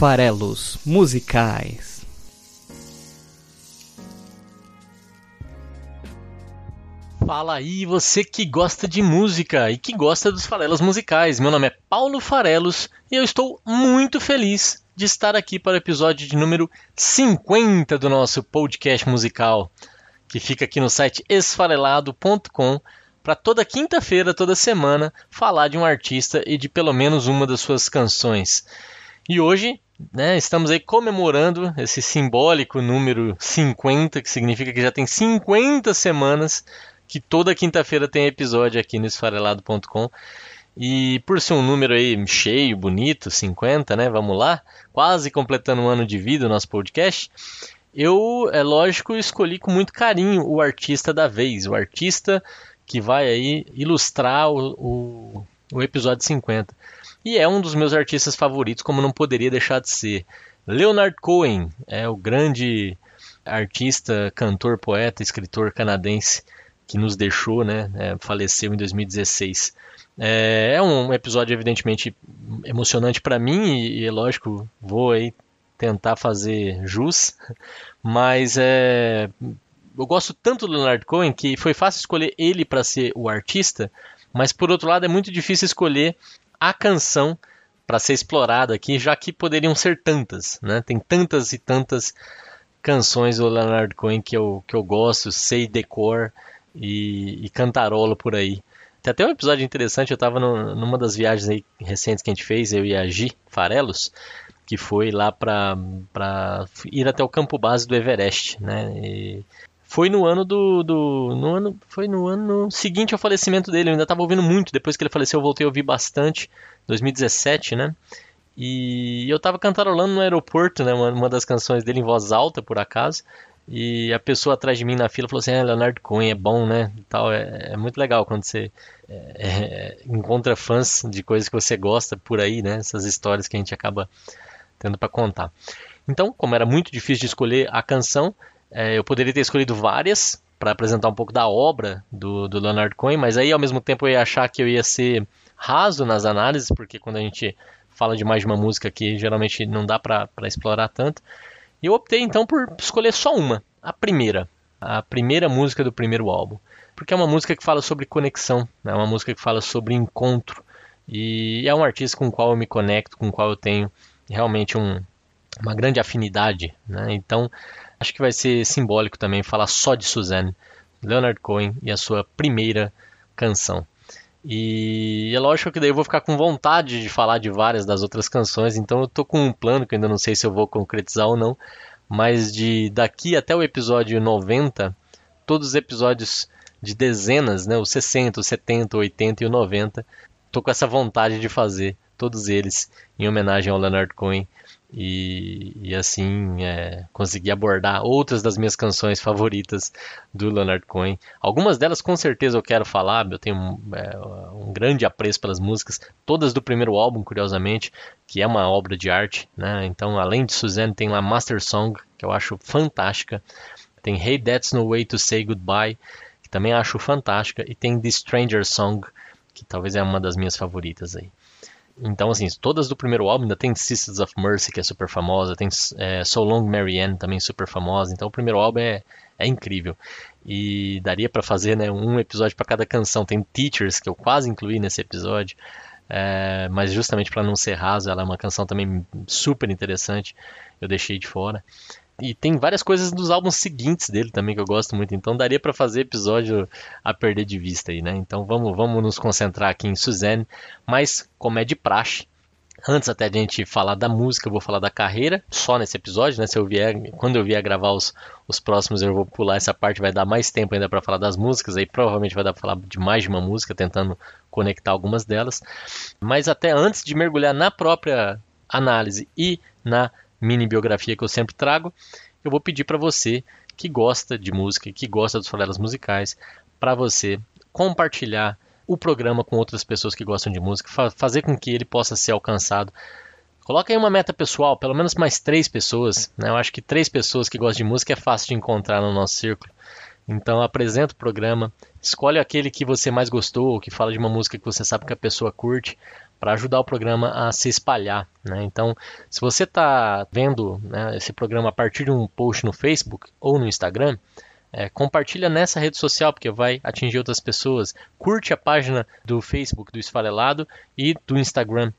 farelos musicais. Fala aí, você que gosta de música e que gosta dos farelos musicais. Meu nome é Paulo Farelos e eu estou muito feliz de estar aqui para o episódio de número 50 do nosso podcast musical, que fica aqui no site esfarelado.com para toda quinta-feira, toda semana, falar de um artista e de pelo menos uma das suas canções. E hoje, né, estamos aí comemorando esse simbólico número 50, que significa que já tem 50 semanas que toda quinta-feira tem episódio aqui no esfarelado.com. E por ser um número aí cheio, bonito, 50, né? Vamos lá, quase completando um ano de vida o nosso podcast. Eu, é lógico, escolhi com muito carinho o artista da vez, o artista que vai aí ilustrar o, o, o episódio 50. E é um dos meus artistas favoritos, como não poderia deixar de ser. Leonard Cohen é o grande artista, cantor, poeta, escritor canadense que nos deixou, né? É, faleceu em 2016. É, é, um episódio evidentemente emocionante para mim e, e, lógico, vou aí tentar fazer jus, mas é, eu gosto tanto do Leonard Cohen que foi fácil escolher ele para ser o artista, mas por outro lado é muito difícil escolher a canção para ser explorada aqui, já que poderiam ser tantas, né? Tem tantas e tantas canções do Leonard Cohen que eu, que eu gosto, sei decor e, e cantarolo por aí. Tem até um episódio interessante, eu estava numa das viagens aí recentes que a gente fez, eu e a Gi Farelos, que foi lá para ir até o campo base do Everest, né? E foi no ano do, do no ano foi no ano seguinte ao falecimento dele. Eu ainda estava ouvindo muito depois que ele faleceu. Eu voltei a ouvir bastante, 2017, né? E eu estava cantarolando no aeroporto, né? Uma, uma, das canções dele em voz alta, por acaso. E a pessoa atrás de mim na fila falou assim: ah, Leonardo Cohen é bom, né? E tal. É, é muito legal quando você é, é, encontra fãs de coisas que você gosta por aí, né? Essas histórias que a gente acaba tendo para contar. Então, como era muito difícil de escolher a canção, é, eu poderia ter escolhido várias para apresentar um pouco da obra do, do Leonard Cohen, mas aí ao mesmo tempo eu ia achar que eu ia ser raso nas análises, porque quando a gente fala de mais de uma música aqui, geralmente não dá para explorar tanto. E eu optei então por escolher só uma, a primeira, a primeira música do primeiro álbum, porque é uma música que fala sobre conexão, é né? uma música que fala sobre encontro, e é um artista com o qual eu me conecto, com o qual eu tenho realmente um, uma grande afinidade. Né? Então, acho que vai ser simbólico também falar só de Suzanne, Leonard Cohen e a sua primeira canção. E é lógico que daí eu vou ficar com vontade de falar de várias das outras canções, então eu tô com um plano que eu ainda não sei se eu vou concretizar ou não, mas de daqui até o episódio 90, todos os episódios de dezenas, né, os 60, os 70, 80 e o 90, tô com essa vontade de fazer todos eles em homenagem ao Leonard Cohen e, e assim é, consegui abordar outras das minhas canções favoritas do Leonard Cohen. Algumas delas com certeza eu quero falar, eu tenho é, um grande apreço pelas músicas, todas do primeiro álbum, curiosamente, que é uma obra de arte. Né? Então, além de Suzanne, tem lá Master Song, que eu acho fantástica. Tem Hey That's No Way to Say Goodbye, que também acho fantástica. E tem The Stranger Song, que talvez é uma das minhas favoritas aí. Então, assim, todas do primeiro álbum, ainda tem Sisters of Mercy, que é super famosa, tem é, So Long Marianne, também super famosa. Então, o primeiro álbum é, é incrível. E daria para fazer né, um episódio para cada canção. Tem Teachers, que eu quase incluí nesse episódio, é, mas justamente para não ser raso, ela é uma canção também super interessante, eu deixei de fora. E tem várias coisas dos álbuns seguintes dele também que eu gosto muito, então daria para fazer episódio a perder de vista aí, né? Então vamos, vamos nos concentrar aqui em Suzanne, mas como é de praxe, antes até de a gente falar da música, eu vou falar da carreira, só nesse episódio, né? Se eu vier, quando eu vier gravar os, os próximos, eu vou pular essa parte, vai dar mais tempo ainda para falar das músicas, aí provavelmente vai dar para falar de mais de uma música, tentando conectar algumas delas. Mas até antes de mergulhar na própria análise e na mini biografia que eu sempre trago, eu vou pedir para você que gosta de música, que gosta dos farelas musicais, para você compartilhar o programa com outras pessoas que gostam de música, fa fazer com que ele possa ser alcançado. Coloca aí uma meta pessoal, pelo menos mais três pessoas. Né? Eu acho que três pessoas que gostam de música é fácil de encontrar no nosso círculo. Então apresenta o programa, escolhe aquele que você mais gostou, ou que fala de uma música que você sabe que a pessoa curte, para ajudar o programa a se espalhar. Né? Então, se você está vendo né, esse programa a partir de um post no Facebook ou no Instagram, é, compartilha nessa rede social, porque vai atingir outras pessoas. Curte a página do Facebook do Esfarelado e do Instagram.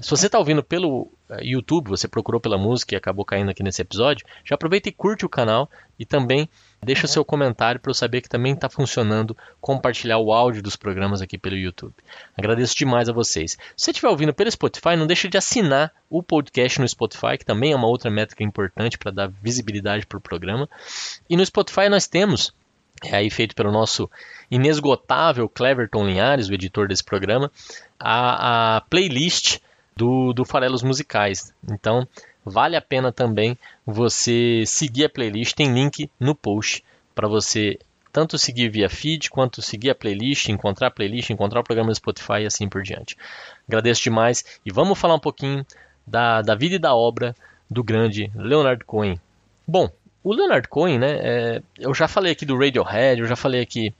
Se você está ouvindo pelo eh, YouTube, você procurou pela música e acabou caindo aqui nesse episódio, já aproveita e curte o canal e também deixa o seu comentário para eu saber que também está funcionando compartilhar o áudio dos programas aqui pelo YouTube. Agradeço demais a vocês. Se você estiver ouvindo pelo Spotify, não deixe de assinar o podcast no Spotify, que também é uma outra métrica importante para dar visibilidade para o programa. E no Spotify nós temos é aí feito pelo nosso inesgotável Cleverton Linhares, o editor desse programa, a, a playlist do, do Farelos Musicais. Então, vale a pena também você seguir a playlist. Tem link no post para você tanto seguir via feed, quanto seguir a playlist, encontrar a playlist, encontrar o programa do Spotify e assim por diante. Agradeço demais e vamos falar um pouquinho da, da vida e da obra do grande Leonard Cohen. Bom, o Leonard Cohen, né, é, eu já falei aqui do Radiohead, eu já falei aqui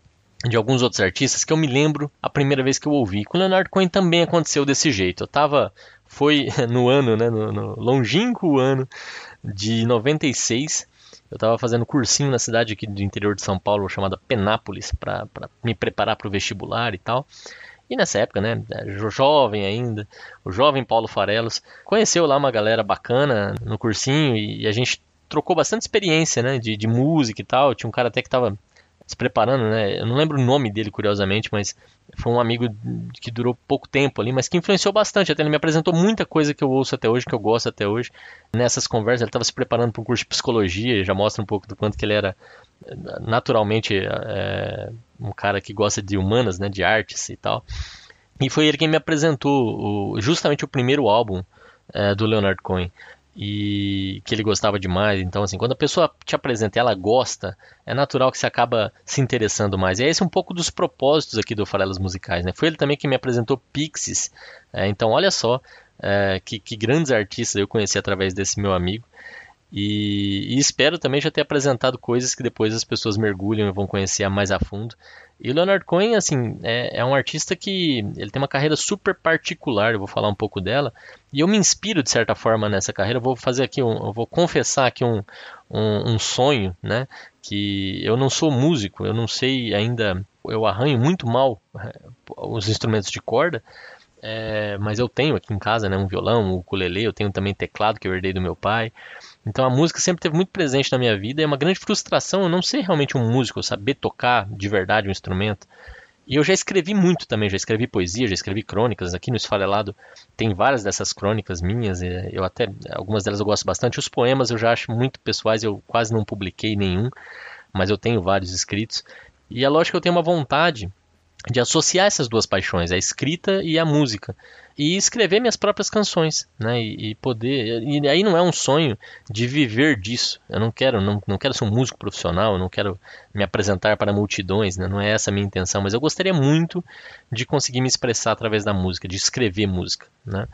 de alguns outros artistas que eu me lembro a primeira vez que eu ouvi. Com o Leonard Cohen também aconteceu desse jeito. Eu tava, foi no ano, né, no, no longínquo ano de 96, eu estava fazendo cursinho na cidade aqui do interior de São Paulo chamada Penápolis para me preparar para o vestibular e tal. E nessa época, né, jovem ainda, o jovem Paulo Farelos, conheceu lá uma galera bacana no cursinho e, a gente trocou bastante experiência, né, de, de música e tal. Tinha um cara até que estava se preparando, né? Eu não lembro o nome dele, curiosamente, mas foi um amigo que durou pouco tempo ali, mas que influenciou bastante. Até ele me apresentou muita coisa que eu ouço até hoje, que eu gosto até hoje. Nessas conversas, ele estava se preparando para um curso de psicologia, já mostra um pouco do quanto que ele era naturalmente é, um cara que gosta de humanas, né? De artes e tal. E foi ele quem me apresentou o, justamente o primeiro álbum é, do Leonard Cohen e que ele gostava demais. Então, assim, quando a pessoa te apresenta e ela gosta, é natural que você acaba se interessando mais. E é esse um pouco dos propósitos aqui do Farelas Musicais, né? Foi ele também que me apresentou Pixies. É, então, olha só é, que, que, grandes artistas eu conheci através desse meu amigo. E, e, espero também já ter apresentado coisas que depois as pessoas mergulham e vão conhecer mais a fundo. E o Leonard Cohen, assim, é, é, um artista que ele tem uma carreira super particular, eu vou falar um pouco dela, e eu me inspiro de certa forma nessa carreira. Eu vou fazer aqui, um, eu vou confessar aqui um, um, um, sonho, né? Que eu não sou músico, eu não sei ainda, eu arranho muito mal é, os instrumentos de corda, é, mas eu tenho aqui em casa, né? Um violão, um ukulele, eu tenho também teclado que eu herdei do meu pai. Então a música sempre teve muito presente na minha vida. É uma grande frustração eu não ser realmente um músico, saber tocar de verdade um instrumento. E eu já escrevi muito também, já escrevi poesia, já escrevi crônicas. Aqui no Esfarelado tem várias dessas crônicas minhas, eu até algumas delas eu gosto bastante. Os poemas eu já acho muito pessoais, eu quase não publiquei nenhum, mas eu tenho vários escritos. E é lógico que eu tenho uma vontade de associar essas duas paixões, a escrita e a música, e escrever minhas próprias canções, né? E, e, poder. E aí não é um sonho de viver disso. Eu não quero, não, não quero ser um músico profissional, eu não quero me apresentar para multidões, né? Não é essa a minha intenção, mas eu gostaria muito de conseguir me expressar através da música, de escrever música, né?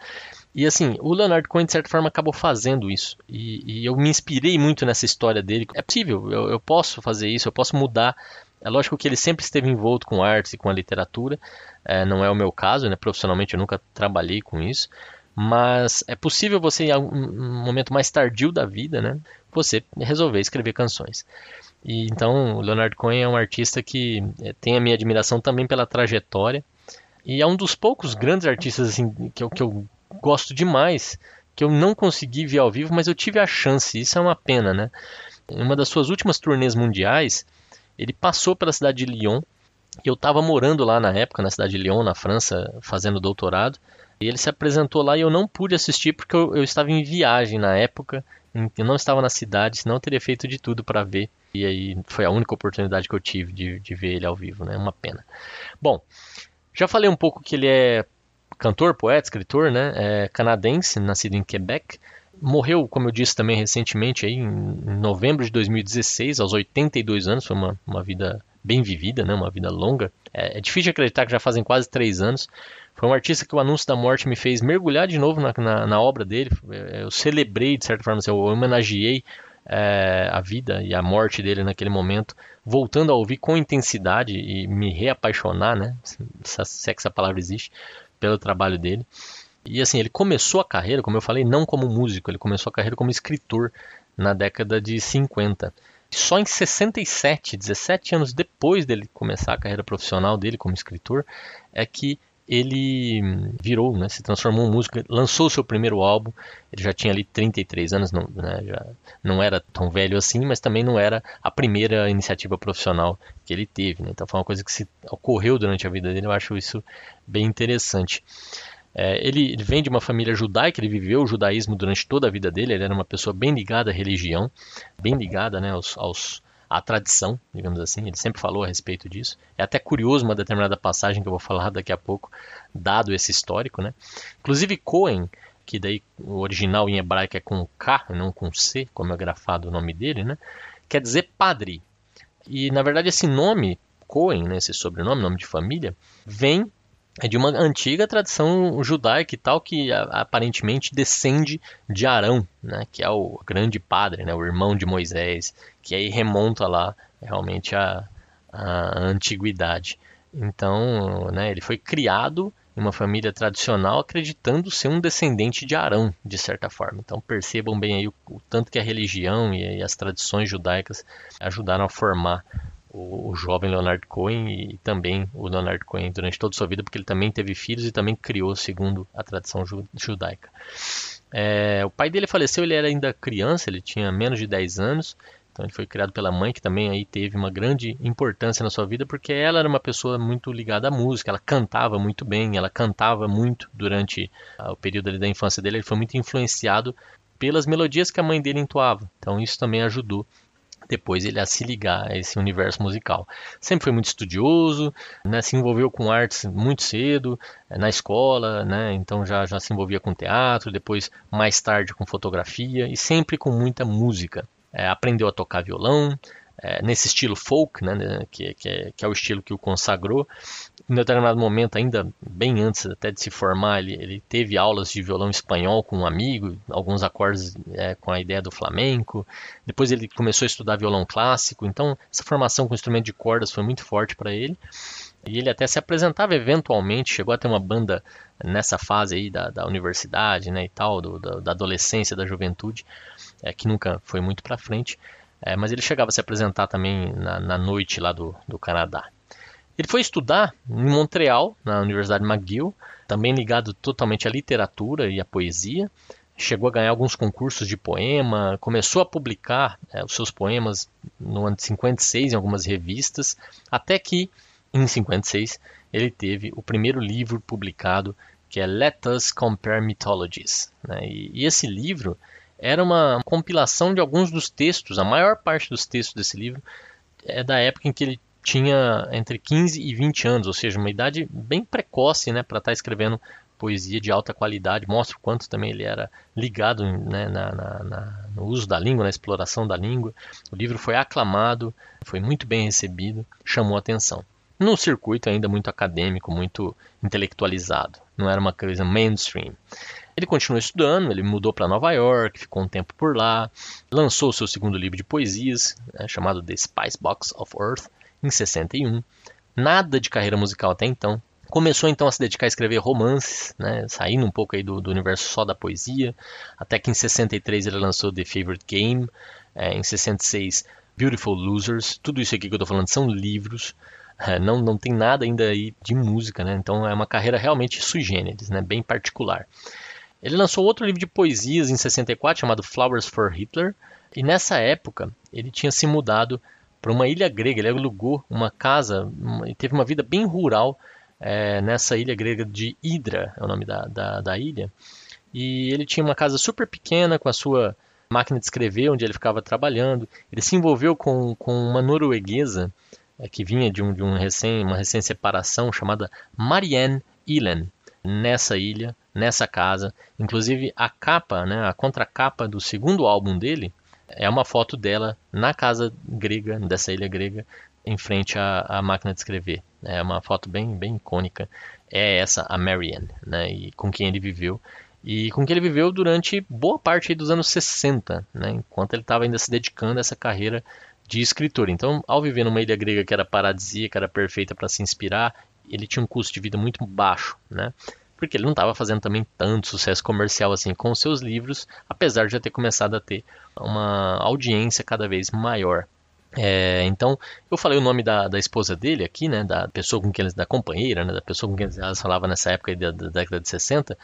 E assim, o Leonard Cohen, de certa forma, acabou fazendo isso. E, e eu me inspirei muito nessa história dele. É possível, eu, eu posso fazer isso, eu posso mudar é lógico que ele sempre esteve envolto com artes e com a literatura, é, não é o meu caso, né? profissionalmente eu nunca trabalhei com isso, mas é possível você, em um momento mais tardio da vida, né, você resolver escrever canções. E então, o Leonard Cohen é um artista que é, tem a minha admiração também pela trajetória, e é um dos poucos grandes artistas assim, que, eu, que eu gosto demais, que eu não consegui ver ao vivo, mas eu tive a chance, isso é uma pena, né? Em uma das suas últimas turnês mundiais, ele passou pela cidade de Lyon. Eu estava morando lá na época, na cidade de Lyon, na França, fazendo doutorado. E ele se apresentou lá e eu não pude assistir porque eu, eu estava em viagem na época. Eu não estava na cidade, senão eu teria feito de tudo para ver. E aí foi a única oportunidade que eu tive de, de ver ele ao vivo, né? Uma pena. Bom, já falei um pouco que ele é cantor, poeta, escritor, né? É canadense, nascido em Quebec. Morreu, como eu disse também recentemente, aí, em novembro de 2016, aos 82 anos. Foi uma, uma vida bem vivida, né? uma vida longa. É, é difícil acreditar que já fazem quase três anos. Foi um artista que o anúncio da morte me fez mergulhar de novo na, na, na obra dele. Eu celebrei, de certa forma, assim, eu homenageei é, a vida e a morte dele naquele momento, voltando a ouvir com intensidade e me reapaixonar, né? Se, se essa palavra existe, pelo trabalho dele. E assim, ele começou a carreira, como eu falei, não como músico, ele começou a carreira como escritor na década de 50. Só em 67, 17 anos depois dele começar a carreira profissional dele como escritor, é que ele virou, né, se transformou em músico, lançou seu primeiro álbum, ele já tinha ali 33 anos, não, né, já não era tão velho assim, mas também não era a primeira iniciativa profissional que ele teve, né, então foi uma coisa que se ocorreu durante a vida dele, eu acho isso bem interessante. É, ele, vem de uma família judaica, ele viveu o judaísmo durante toda a vida dele, ele era uma pessoa bem ligada à religião, bem ligada né, aos, aos a tradição, digamos assim. Ele sempre falou a respeito disso. É até curioso uma determinada passagem que eu vou falar daqui a pouco, dado esse histórico, né? Inclusive Cohen, que daí o original em hebraico é com K, não com C, como é grafado o nome dele, né? Quer dizer padre. E na verdade esse nome Cohen, né, esse sobrenome, nome de família, vem é de uma antiga tradição judaica e tal que aparentemente descende de Arão, né, que é o grande padre, né, o irmão de Moisés, que aí remonta lá realmente a, a antiguidade. Então, né, ele foi criado em uma família tradicional acreditando ser um descendente de Arão, de certa forma. Então percebam bem aí o, o tanto que a religião e, e as tradições judaicas ajudaram a formar o, jovem Leonard Cohen e também o Leonard Cohen durante toda a sua vida, porque ele também teve filhos e também criou segundo a tradição judaica. É, o pai dele faleceu, ele era ainda criança, ele tinha menos de 10 anos, então ele foi criado pela mãe, que também aí teve uma grande importância na sua vida, porque ela era uma pessoa muito ligada à música, ela cantava muito bem, ela cantava muito durante o período da infância dele, ele foi muito influenciado pelas melodias que a mãe dele entoava, então isso também ajudou depois ele a se ligar a esse universo musical. Sempre foi muito estudioso, né, se envolveu com artes muito cedo, eh, na escola, né, então já, já se envolvia com teatro, depois mais tarde com fotografia e sempre com muita música. É, aprendeu a tocar violão, é, nesse estilo folk, né, né, que, que, é, que, é, o estilo que o consagrou. Em determinado momento, ainda bem antes até de se formar, ele, ele teve aulas de violão espanhol com um amigo, alguns acordes é, com a ideia do flamenco. Depois ele começou a estudar violão clássico, então essa formação com instrumento de cordas foi muito forte para ele. E ele até se apresentava eventualmente, chegou a ter uma banda nessa fase aí da, da universidade né, e tal, do, da, da adolescência, da juventude, é, que nunca foi muito para frente. É, mas ele chegava a se apresentar também na, na noite lá do, do Canadá. Ele foi estudar em Montreal, na Universidade McGill, também ligado totalmente à literatura e à poesia. Chegou a ganhar alguns concursos de poema, começou a publicar é, os seus poemas no ano de 56 em algumas revistas, até que, em 56, ele teve o primeiro livro publicado, que é Let Us Compare Mythologies. Né? E, e esse livro era uma compilação de alguns dos textos, a maior parte dos textos desse livro é da época em que ele tinha entre 15 e 20 anos, ou seja, uma idade bem precoce né, para estar tá escrevendo poesia de alta qualidade, mostra o quanto também ele era ligado né, na, na, na, no uso da língua, na exploração da língua. O livro foi aclamado, foi muito bem recebido, chamou atenção. Num circuito ainda muito acadêmico, muito intelectualizado, não era uma coisa mainstream. Ele continuou estudando, ele mudou para Nova York, ficou um tempo por lá, lançou seu segundo livro de poesias, né, chamado The Spice Box of Earth, em 61. Nada de carreira musical até então. Começou então a se dedicar a escrever romances, né, saindo um pouco aí do, do universo só da poesia, até que em 63 ele lançou The Favorite Game, é, em 66 Beautiful Losers, tudo isso aqui que eu estou falando são livros, é, não, não tem nada ainda aí de música, né? então é uma carreira realmente sui generis, né? bem particular. Ele lançou outro livro de poesias em 64 chamado Flowers for Hitler, e nessa época ele tinha se mudado para uma ilha grega. Ele alugou uma casa e teve uma vida bem rural é, nessa ilha grega de Hydra, é o nome da, da, da, ilha. E ele tinha uma casa super pequena com a sua máquina de escrever, onde ele ficava trabalhando. Ele se envolveu com, com uma norueguesa é, que vinha de, um, de um recém, uma recém-separação chamada Marianne Ilen nessa ilha, nessa casa. Inclusive a capa, né, a contracapa do segundo álbum dele é uma foto dela na casa grega, dessa ilha grega, em frente à, à máquina de escrever. É uma foto bem, bem icônica. É essa, a Marianne, né, e com quem ele viveu. E com quem ele viveu durante boa parte dos anos 60, né, enquanto ele estava ainda se dedicando a essa carreira de escritor. Então, ao viver numa ilha grega que era paradisíaca, era perfeita para se inspirar, ele tinha um custo de vida muito baixo, né? Porque ele não estava fazendo também tanto sucesso comercial assim com seus livros, apesar de já ter começado a ter uma audiência cada vez maior. É, então, eu falei o nome da, da, esposa dele aqui, né, da pessoa com quem eles, da companheira, né, da pessoa com quem eles falavam nessa época da, da década de 60,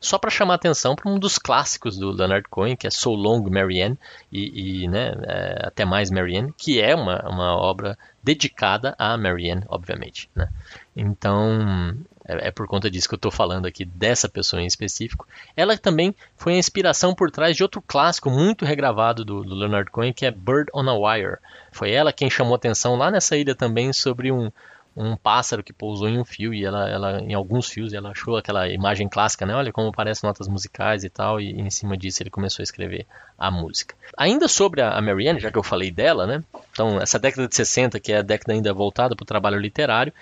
só para chamar atenção para um dos clássicos do Leonard Cohen, que é So Long Marianne, e, e né, é, até mais Marianne, que é uma, uma obra dedicada a Marianne, obviamente. Né. Então, é, é, por conta disso que eu estou falando aqui dessa pessoa em específico. Ela também foi a inspiração por trás de outro clássico muito regravado do, do Leonard Cohen, que é Bird on a Wire. Foi ela quem chamou atenção lá nessa ilha também sobre um, um pássaro que pousou em um fio e ela, ela em alguns fios ela achou aquela imagem clássica, né? Olha como parecem notas musicais e tal, e, e, em cima disso ele começou a escrever a música. Ainda sobre a, a Marianne, já que eu falei dela, né? Então, essa década de 60, que é a década ainda voltada para o trabalho literário,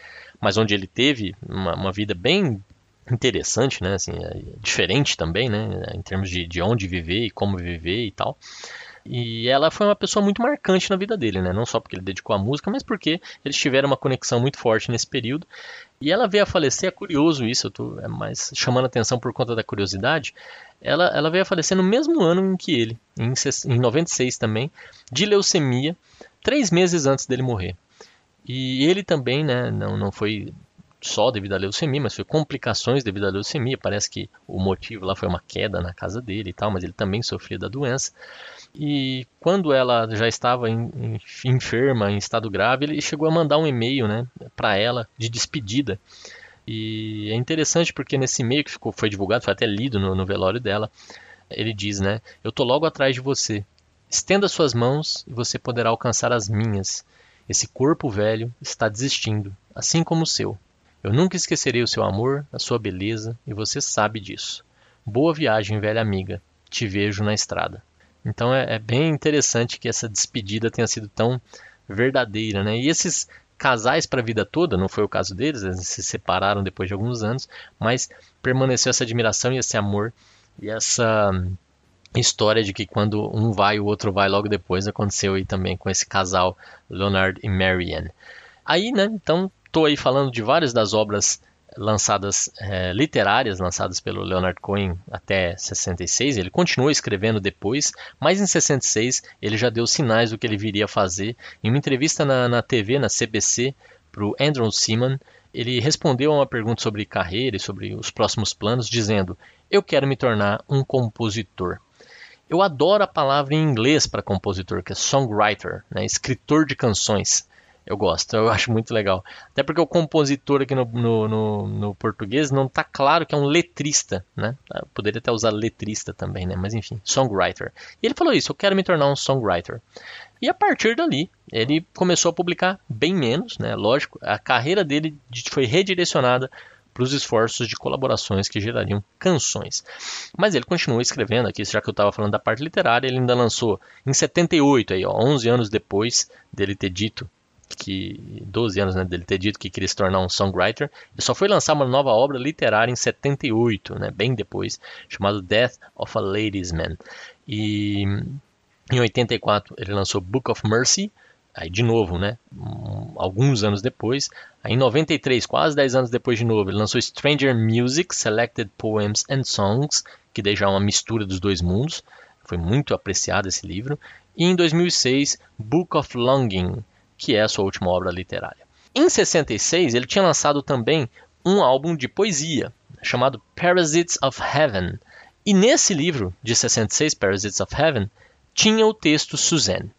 mas onde ele teve uma, uma vida bem interessante, né? Assim, é diferente também, né? Em termos de, de onde viver e como viver e tal. E ela foi uma pessoa muito marcante na vida dele, né? Não só porque ele dedicou a música, mas porque eles tiveram uma conexão muito forte nesse período. E ela veio a falecer, é curioso isso, eu tô é mais chamando atenção por conta da curiosidade. Ela, ela veio a falecer no mesmo ano em que ele, em, em 96 também, de leucemia, três meses antes dele morrer. E ele também, né, não, não foi só devido à leucemia, mas foi complicações devido à leucemia. Parece que o motivo lá foi uma queda na casa dele e tal, mas ele também sofria da doença. E quando ela já estava em, em, enferma, em estado grave, ele chegou a mandar um e-mail né, para ela de despedida. E é interessante porque nesse e-mail que ficou, foi divulgado, foi até lido no, no velório dela, ele diz, né? Eu tô logo atrás de você. Estenda suas mãos e você poderá alcançar as minhas. Esse corpo velho está desistindo, assim como o seu. Eu nunca esquecerei o seu amor, a sua beleza, e você sabe disso. Boa viagem, velha amiga. Te vejo na estrada. Então é, é bem interessante que essa despedida tenha sido tão verdadeira, né? E esses casais para a vida toda, não foi o caso deles, eles se separaram depois de alguns anos, mas permaneceu essa admiração e esse amor e essa história de que quando um vai, o outro vai logo depois. Aconteceu aí também com esse casal, Leonard e Marianne. Aí, né, então, estou aí falando de várias das obras lançadas é, literárias lançadas pelo Leonard Cohen até 66. Ele continuou escrevendo depois, mas em 66 ele já deu sinais do que ele viria a fazer. Em uma entrevista na, na TV, na CBC, para o Andrew Seaman, ele respondeu a uma pergunta sobre carreira e sobre os próximos planos, dizendo: Eu quero me tornar um compositor. Eu adoro a palavra em inglês para compositor, que é songwriter, né? escritor de canções. Eu gosto, eu acho muito legal. Até porque o compositor aqui no, no, no, no português não está claro que é um letrista, né? Eu poderia até usar letrista também, né? Mas enfim, songwriter. E ele falou isso, eu quero me tornar um songwriter. E a partir dali, ele começou a publicar bem menos, né? Lógico, a carreira dele foi redirecionada para os esforços de colaborações que gerariam canções. Mas ele continuou escrevendo aqui, já que eu estava falando da parte literária, ele ainda lançou em 78, aí, ó, 11 anos depois dele ter dito que 12 anos né, dele ter dito que queria se tornar um songwriter, ele só foi lançar uma nova obra literária em 78, né, bem depois, chamado Death of a Ladies Man. E em 84 ele lançou Book of Mercy, Aí de novo, né? Alguns anos depois, aí em 93, quase 10 anos depois de novo, ele lançou Stranger Music, Selected Poems and Songs, que deixa uma mistura dos dois mundos. Foi muito apreciado esse livro. E em 2006, Book of Longing, que é a sua última obra literária. Em 66, ele tinha lançado também um álbum de poesia, chamado Parasites of Heaven. E nesse livro de 66, Parasites of Heaven, tinha o texto Suzanne.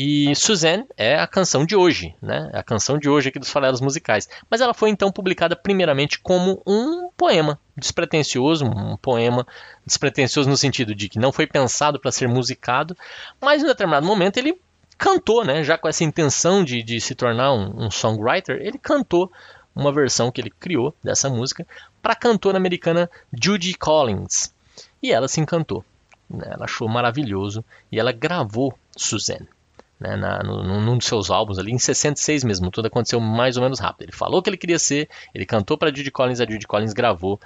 E Suzanne é a canção de hoje, né? É a canção de hoje aqui dos farelos musicais. Mas ela foi então publicada primeiramente como um poema despretensioso, um poema despretensioso no sentido de que não foi pensado para ser musicado, mas em determinado momento ele cantou, né? Já com essa intenção de, de se tornar um, um songwriter, ele cantou uma versão que ele criou dessa música para a cantora americana Judy Collins. E ela se encantou. Né? Ela achou maravilhoso e ela gravou Suzanne né, na, no, num dos seus álbuns ali, em 66 mesmo, tudo aconteceu mais ou menos rápido. Ele falou que ele queria ser, ele cantou para Judy Collins, a Judy Collins gravou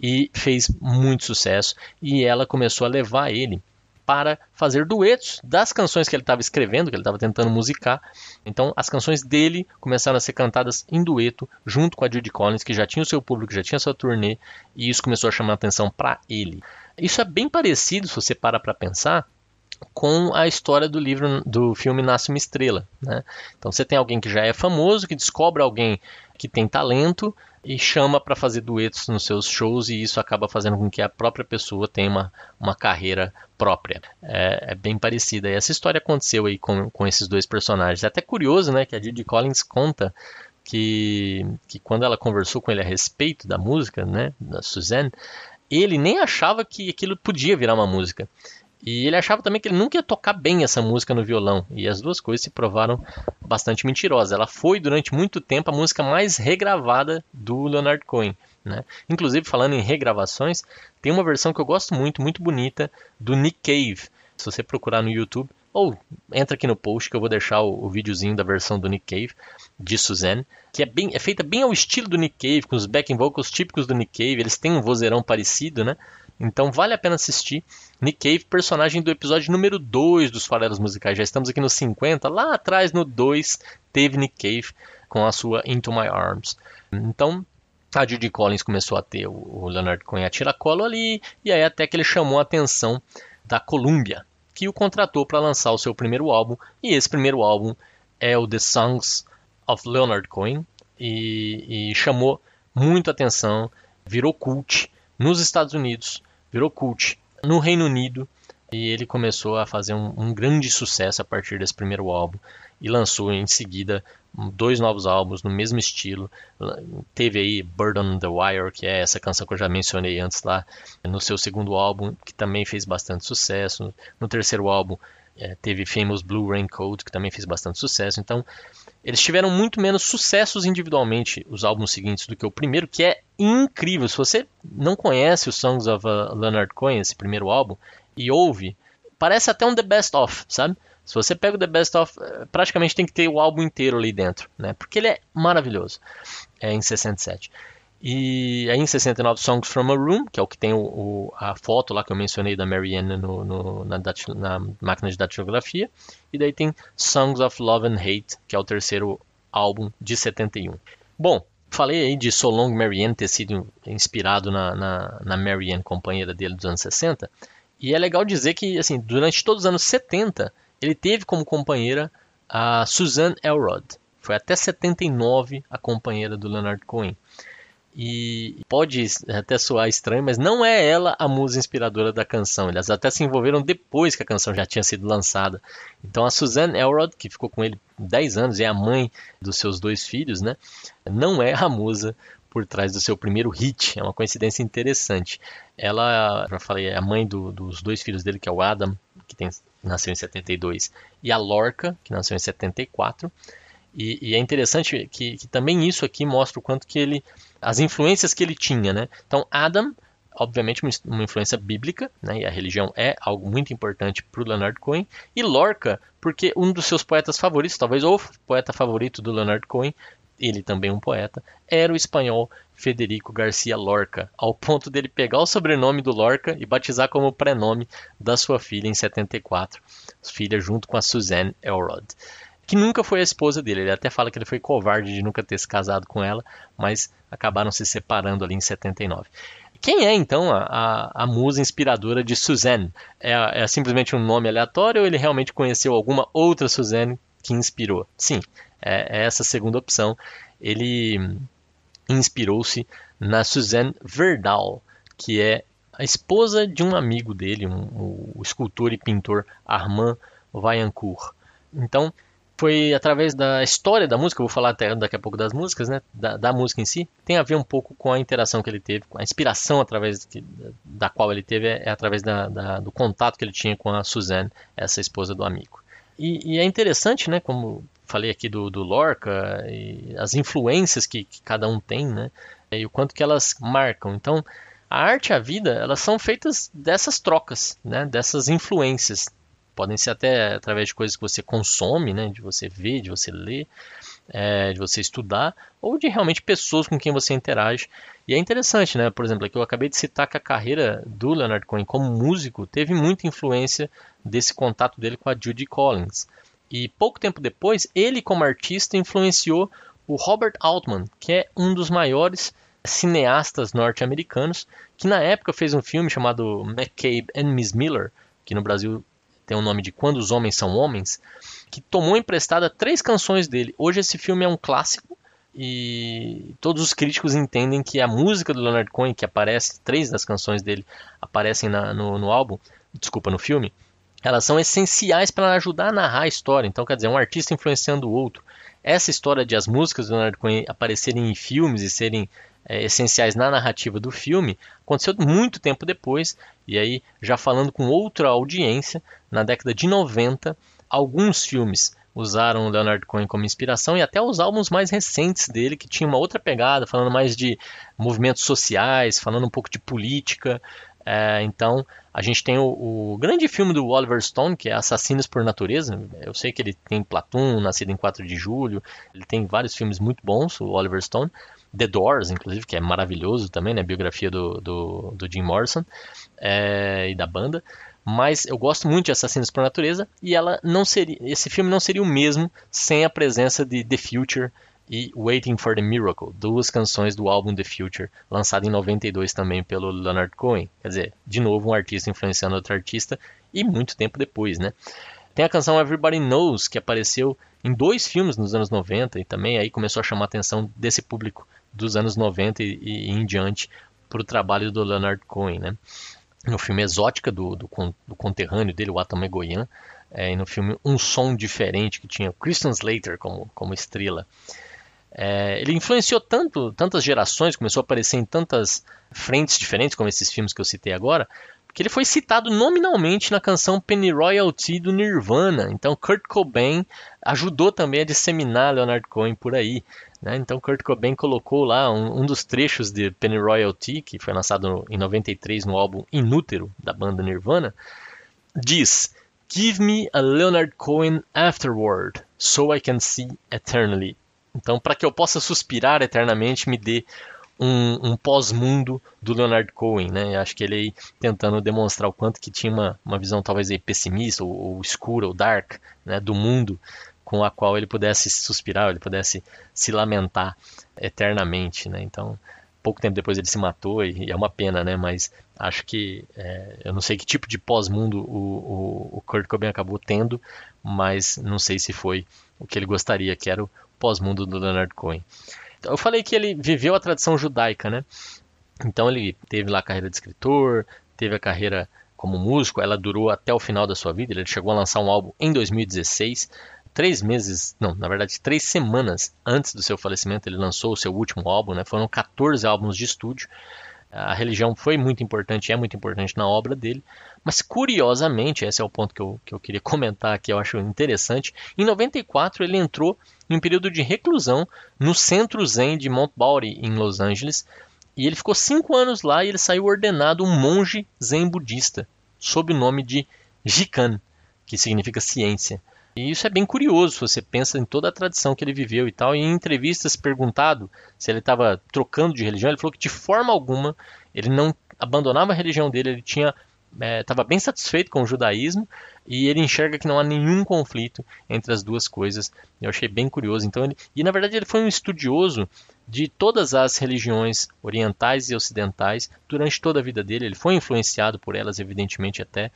e fez muito sucesso. E ela começou a levar ele para fazer duetos das canções que ele estava escrevendo, que ele estava tentando musicar. Então, as canções dele começaram a ser cantadas em dueto, junto com a Judy Collins, que já tinha o seu público, já tinha sua turnê, e isso começou a chamar a atenção para ele. Isso é bem parecido, se você para para pensar, com a história do livro do filme Nasce uma Estrela. Né? Então você tem alguém que já é famoso, que descobre alguém que tem talento e chama para fazer duetos nos seus shows e isso acaba fazendo com que a própria pessoa tenha uma, uma carreira própria. É, é bem parecida. E essa história aconteceu aí com, com esses dois personagens. É até curioso, né, que a Judy Collins conta que, que quando ela conversou com ele a respeito da música, né, da Suzanne, ele nem achava que aquilo podia virar uma música. E ele achava também que ele nunca ia tocar bem essa música no violão. E as duas coisas se provaram bastante mentirosas. Ela foi, durante muito tempo, a música mais regravada do Leonard Cohen. Né? Inclusive, falando em regravações, tem uma versão que eu gosto muito, muito bonita, do Nick Cave. Se você procurar no YouTube, ou entra aqui no post que eu vou deixar o, o videozinho da versão do Nick Cave, de Suzanne, que é, bem, é feita bem ao estilo do Nick Cave, com os backing vocals típicos do Nick Cave. Eles têm um vozeirão parecido, né? Então vale a pena assistir. Nick Cave, personagem do episódio número 2 dos Farelos Musicais. Já estamos aqui no 50. Lá atrás, no 2, teve Nick Cave com a sua Into My Arms. Então, a Judy Collins começou a ter o Leonard Cohen a tiracolo ali, e aí até que ele chamou a atenção da Columbia, que o contratou para lançar o seu primeiro álbum, e esse primeiro álbum é o The Songs of Leonard Cohen, e, e chamou muito atenção, virou cult, nos Estados Unidos, virou cult no Reino Unido e ele começou a fazer um, um, grande sucesso a partir desse primeiro álbum e lançou em seguida dois novos álbuns no mesmo estilo. Teve aí Bird on the Wire, que é essa canção que eu já mencionei antes lá, no seu segundo álbum, que também fez bastante sucesso. No terceiro álbum é, teve Famous Blue Raincoat, que também fez bastante sucesso. Então, eles tiveram muito menos sucessos individualmente, os álbuns seguintes, do que o primeiro, que é incrível. Se você não conhece os Songs of uh, Leonard Cohen, esse primeiro álbum, e ouve, parece até um The Best Of, sabe? Se você pega o The Best Of, eh, praticamente tem que ter o álbum inteiro ali dentro, né? Porque ele é maravilhoso. É em 67. E aí em 69, Songs from a Room, que é o que tem o, o, a foto lá que eu mencionei da Marianne no, no, na, na, máquina de datilografia. E daí tem Songs of Love and Hate, que é o terceiro álbum de 71. Bom, falei aí de So Long Marianne ter sido inspirado na, na, na Marianne, companheira dele dos anos 60. E é legal dizer que, assim, durante todos os anos 70, ele teve como companheira a Suzanne Elrod. Foi até 79 a companheira do Leonard Cohen. E pode até soar estranho, mas não é ela a musa inspiradora da canção. Elas até se envolveram depois que a canção já tinha sido lançada. Então a Suzanne Elrod, que ficou com ele 10 anos, é a mãe dos seus dois filhos, né? Não é a musa por trás do seu primeiro hit. É uma coincidência interessante. Ela, já falei, é a mãe do, dos dois filhos dele, que é o Adam, que tem, nasceu em 72, e a Lorca, que nasceu em 74. E, e é interessante que, que, também isso aqui mostra o quanto que ele, as influências que ele tinha, né? Então Adam, obviamente uma, influência bíblica, né? E a religião é algo muito importante para o Leonard Cohen. E Lorca, porque um dos seus poetas favoritos, talvez o poeta favorito do Leonard Cohen, ele também um poeta, era o espanhol Federico Garcia Lorca, ao ponto dele pegar o sobrenome do Lorca e batizar como prenome da sua filha em 74, filha junto com a Suzanne Elrod que nunca foi a esposa dele. Ele até fala que ele foi covarde de nunca ter se casado com ela, mas acabaram se separando ali em 79. Quem é então a, a, a musa inspiradora de Suzanne? É, é, simplesmente um nome aleatório ou ele realmente conheceu alguma outra Suzanne que inspirou? Sim, é, é essa segunda opção. Ele inspirou-se na Suzanne Verdal, que é a esposa de um amigo dele, um, o escultor e pintor Armand Vaillancourt. Então, foi através da história da música, vou falar até daqui a pouco das músicas, né? Da, da, música em si, tem a ver um pouco com a interação que ele teve, a inspiração através da qual ele teve é, é através da, da, do contato que ele tinha com a Suzanne, essa esposa do amigo. E, e é interessante, né? Como falei aqui do, do Lorca, as influências que, que cada um tem, né? E o quanto que elas marcam. Então, a arte e a vida, elas são feitas dessas trocas, né? Dessas influências Podem ser até através de coisas que você consome, né, de você ver, de você ler, é, de você estudar, ou de realmente pessoas com quem você interage. E é interessante, né? Por exemplo, aqui eu acabei de citar que a carreira do Leonard Cohen como músico teve muita influência desse contato dele com a Judy Collins. E pouco tempo depois, ele como artista influenciou o Robert Altman, que é um dos maiores cineastas norte-americanos, que na época fez um filme chamado McCabe and Miss Miller, que no Brasil tem o nome de Quando os Homens São Homens, que tomou emprestada três canções dele. Hoje esse filme é um clássico e todos os críticos entendem que a música do Leonard Cohen, que aparece, três das canções dele aparecem na, no, no álbum, desculpa, no filme, elas são essenciais para ajudar a narrar a história. Então, quer dizer, um artista influenciando o outro. Essa história de as músicas do Leonard Cohen aparecerem em filmes e serem é, essenciais na narrativa do filme aconteceu muito tempo depois, e aí já falando com outra audiência, na década de 90, alguns filmes usaram o Leonard Cohen como inspiração e até os álbuns mais recentes dele, que tinham uma outra pegada, falando mais de movimentos sociais, falando um pouco de política. É, então, a gente tem o, o, grande filme do Oliver Stone, que é Assassinos por Natureza. Eu sei que ele tem Platoon, Nascido em 4 de Julho, ele tem vários filmes muito bons, o Oliver Stone. The Doors, inclusive, que é maravilhoso também, né? Biografia do, do, do Jim Morrison é, e da banda. Mas eu gosto muito de Assassinos por Natureza e ela não seria, esse filme não seria o mesmo sem a presença de The Future e Waiting for the Miracle, duas canções do álbum The Future, lançado em 92 também pelo Leonard Cohen. Quer dizer, de novo um artista influenciando outro artista e muito tempo depois, né? Tem a canção Everybody Knows, que apareceu em dois filmes nos anos 90 e também aí começou a chamar a atenção desse público dos anos 90 e, e em diante para o trabalho do Leonard Cohen, né? No filme Exótica, do, do, do conterrâneo dele, o Atom Egoyan, é, e no filme Um Som Diferente, que tinha Christian Slater como, como estrela. É, ele influenciou tanto, tantas gerações, começou a aparecer em tantas frentes diferentes, como esses filmes que eu citei agora, que ele foi citado nominalmente na canção Penny Royalty do Nirvana. Então Kurt Cobain ajudou também a disseminar Leonard Cohen por aí. Né? Então Kurt Cobain colocou lá um, um, dos trechos de Penny Royalty, que foi lançado no, em 93 no álbum Inútero da banda Nirvana, diz Give me a Leonard Cohen afterward, so I can see eternally. Então, para que eu possa suspirar eternamente, me dê um, um pós-mundo do Leonard Cohen, né? Acho que ele aí tentando demonstrar o quanto que tinha uma, uma visão talvez aí pessimista ou, ou escura ou dark, né, do mundo com a qual ele pudesse suspirar, ele pudesse se lamentar eternamente, né? Então, pouco tempo depois ele se matou e, é uma pena, né? Mas acho que é, eu não sei que tipo de pós-mundo o, o, o Kurt Cobain acabou tendo, mas não sei se foi o que ele gostaria, que era o pós-mundo do Leonard Cohen. Eu falei que ele viveu a tradição judaica, né? Então ele teve lá a carreira de escritor, teve a carreira como músico, ela durou até o final da sua vida. Ele chegou a lançar um álbum em 2016, três meses, não, na verdade três semanas antes do seu falecimento, ele lançou o seu último álbum, né? Foram 14 álbuns de estúdio. A religião foi muito importante, é muito importante na obra dele, mas curiosamente, esse é o ponto que eu, que eu queria comentar que eu acho interessante. Em 94 ele entrou em um período de reclusão no Centro Zen de Mount em Los Angeles, e ele ficou cinco anos lá e ele saiu ordenado um monge zen budista, sob o nome de Jikan, que significa ciência. E isso é bem curioso, se você pensa em toda a tradição que ele viveu e tal. E em entrevistas perguntado se ele estava trocando de religião, ele falou que de forma alguma ele não abandonava a religião dele, ele tinha estava é, bem satisfeito com o judaísmo e ele enxerga que não há nenhum conflito entre as duas coisas. Eu achei bem curioso. Então ele, e na verdade ele foi um estudioso de todas as religiões orientais e ocidentais durante toda a vida dele. Ele foi influenciado por elas, evidentemente até,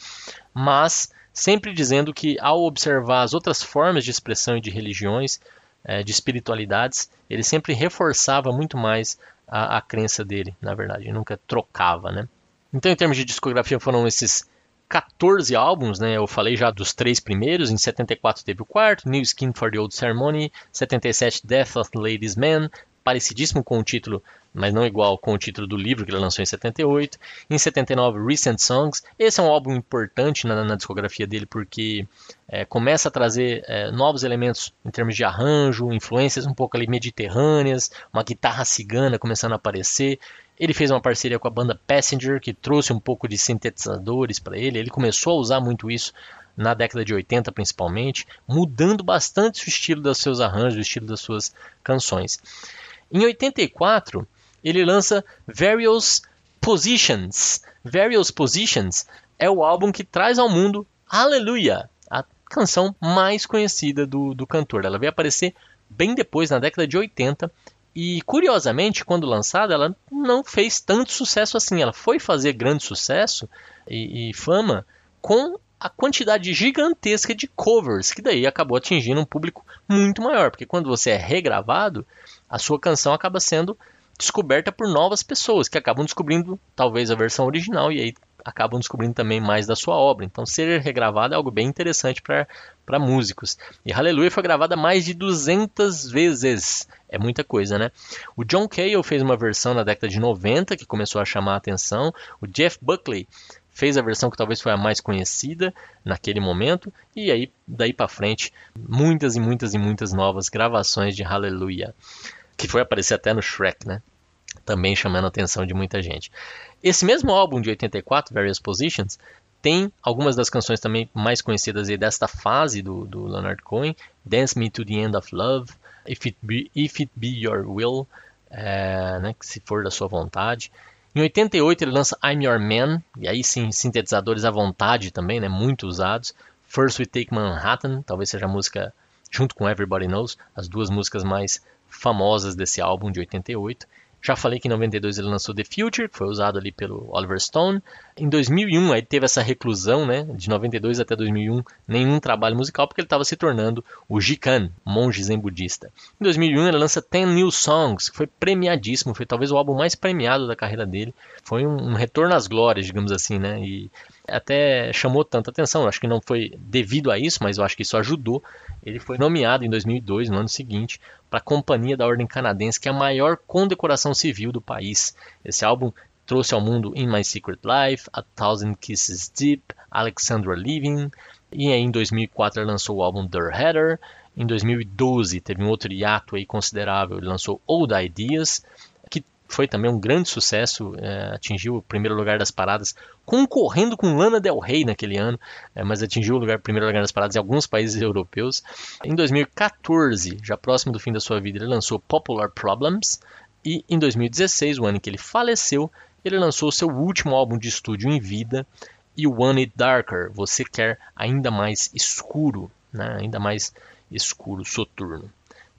mas sempre dizendo que ao observar as outras formas de expressão e de religiões, é, de espiritualidades, ele sempre reforçava muito mais a, a crença dele, na verdade, ele nunca trocava, né? Então, em termos de discografia, foram esses 14 álbuns, né? Eu falei já dos três primeiros. Em 74 teve o quarto, New Skin for the Old Ceremony. 77, Death of the Ladies Man, parecidíssimo com o título, mas não igual com o título do livro que ele lançou em 78. Em 79, Recent Songs. Esse é um álbum importante na, na discografia dele porque é, começa a trazer é, novos elementos em termos de arranjo, influências um pouco ali mediterrâneas, uma guitarra cigana começando a aparecer. Ele fez uma parceria com a banda Passenger, que trouxe um pouco de sintetizadores para ele. Ele começou a usar muito isso na década de 80 principalmente, mudando bastante o estilo dos seus arranjos, o estilo das suas canções. Em 84, ele lança Various Positions. Various Positions é o álbum que traz ao mundo Hallelujah, a canção mais conhecida do, do cantor. Ela veio aparecer bem depois, na década de 80, e curiosamente, quando lançada, ela não fez tanto sucesso assim. Ela foi fazer grande sucesso e, e fama com a quantidade gigantesca de covers, que daí acabou atingindo um público muito maior, porque quando você é regravado, a sua canção acaba sendo descoberta por novas pessoas que acabam descobrindo talvez a versão original e aí acabam descobrindo também mais da sua obra. Então, ser regravado é algo bem interessante para músicos. E Hallelujah foi gravada mais de 200 vezes. É muita coisa, né? O John Cale fez uma versão na década de 90 que começou a chamar a atenção. O Jeff Buckley fez a versão que talvez foi a mais conhecida naquele momento e aí daí para frente muitas e muitas e muitas novas gravações de Hallelujah que foi aparecer até no Shrek, né? Também chamando a atenção de muita gente. Esse mesmo álbum de 84, Various Positions, tem algumas das canções também mais conhecidas desta fase do, do Leonard Cohen, Dance Me to the End of Love, If It Be, If It Be Your Will, é, né, se for da sua vontade. Em 88 ele lança I'm Your Man, e aí sim, sintetizadores à vontade também, né, muito usados. First We Take Manhattan, talvez seja a música, junto com Everybody Knows, as duas músicas mais famosas desse álbum de 88. Já falei que em 92 ele lançou The Future, que foi usado ali pelo Oliver Stone. Em 2001 aí teve essa reclusão, né, de 92 até 2001, nenhum trabalho musical porque ele estava se tornando o Jikan, monge zen budista. Em 2001 ele lança Ten New Songs, que foi premiadíssimo, foi talvez o álbum mais premiado da carreira dele. Foi um, um retorno às glórias, digamos assim, né? E até chamou tanta atenção. acho que não foi devido a isso, mas eu acho que isso ajudou. Ele foi nomeado em 2002, no ano seguinte, para a Companhia da Ordem Canadense, que é a maior condecoração civil do país. Esse álbum trouxe ao mundo In My Secret Life, A Thousand Kisses Deep, Alexandra Living, e aí em 2004 ele lançou o álbum The Header. Em 2012 teve um outro hiato aí considerável, ele lançou Old Ideas, foi também um grande sucesso, é, atingiu o primeiro lugar das paradas, concorrendo com Lana Del Rey naquele ano, é, mas atingiu o lugar, primeiro lugar das paradas em alguns países europeus. Em 2014, já próximo do fim da sua vida, ele lançou Popular Problems, e em 2016, o ano em que ele faleceu, ele lançou seu último álbum de estúdio em vida, e One It Darker, Você Quer Ainda Mais Escuro, né? ainda mais escuro, soturno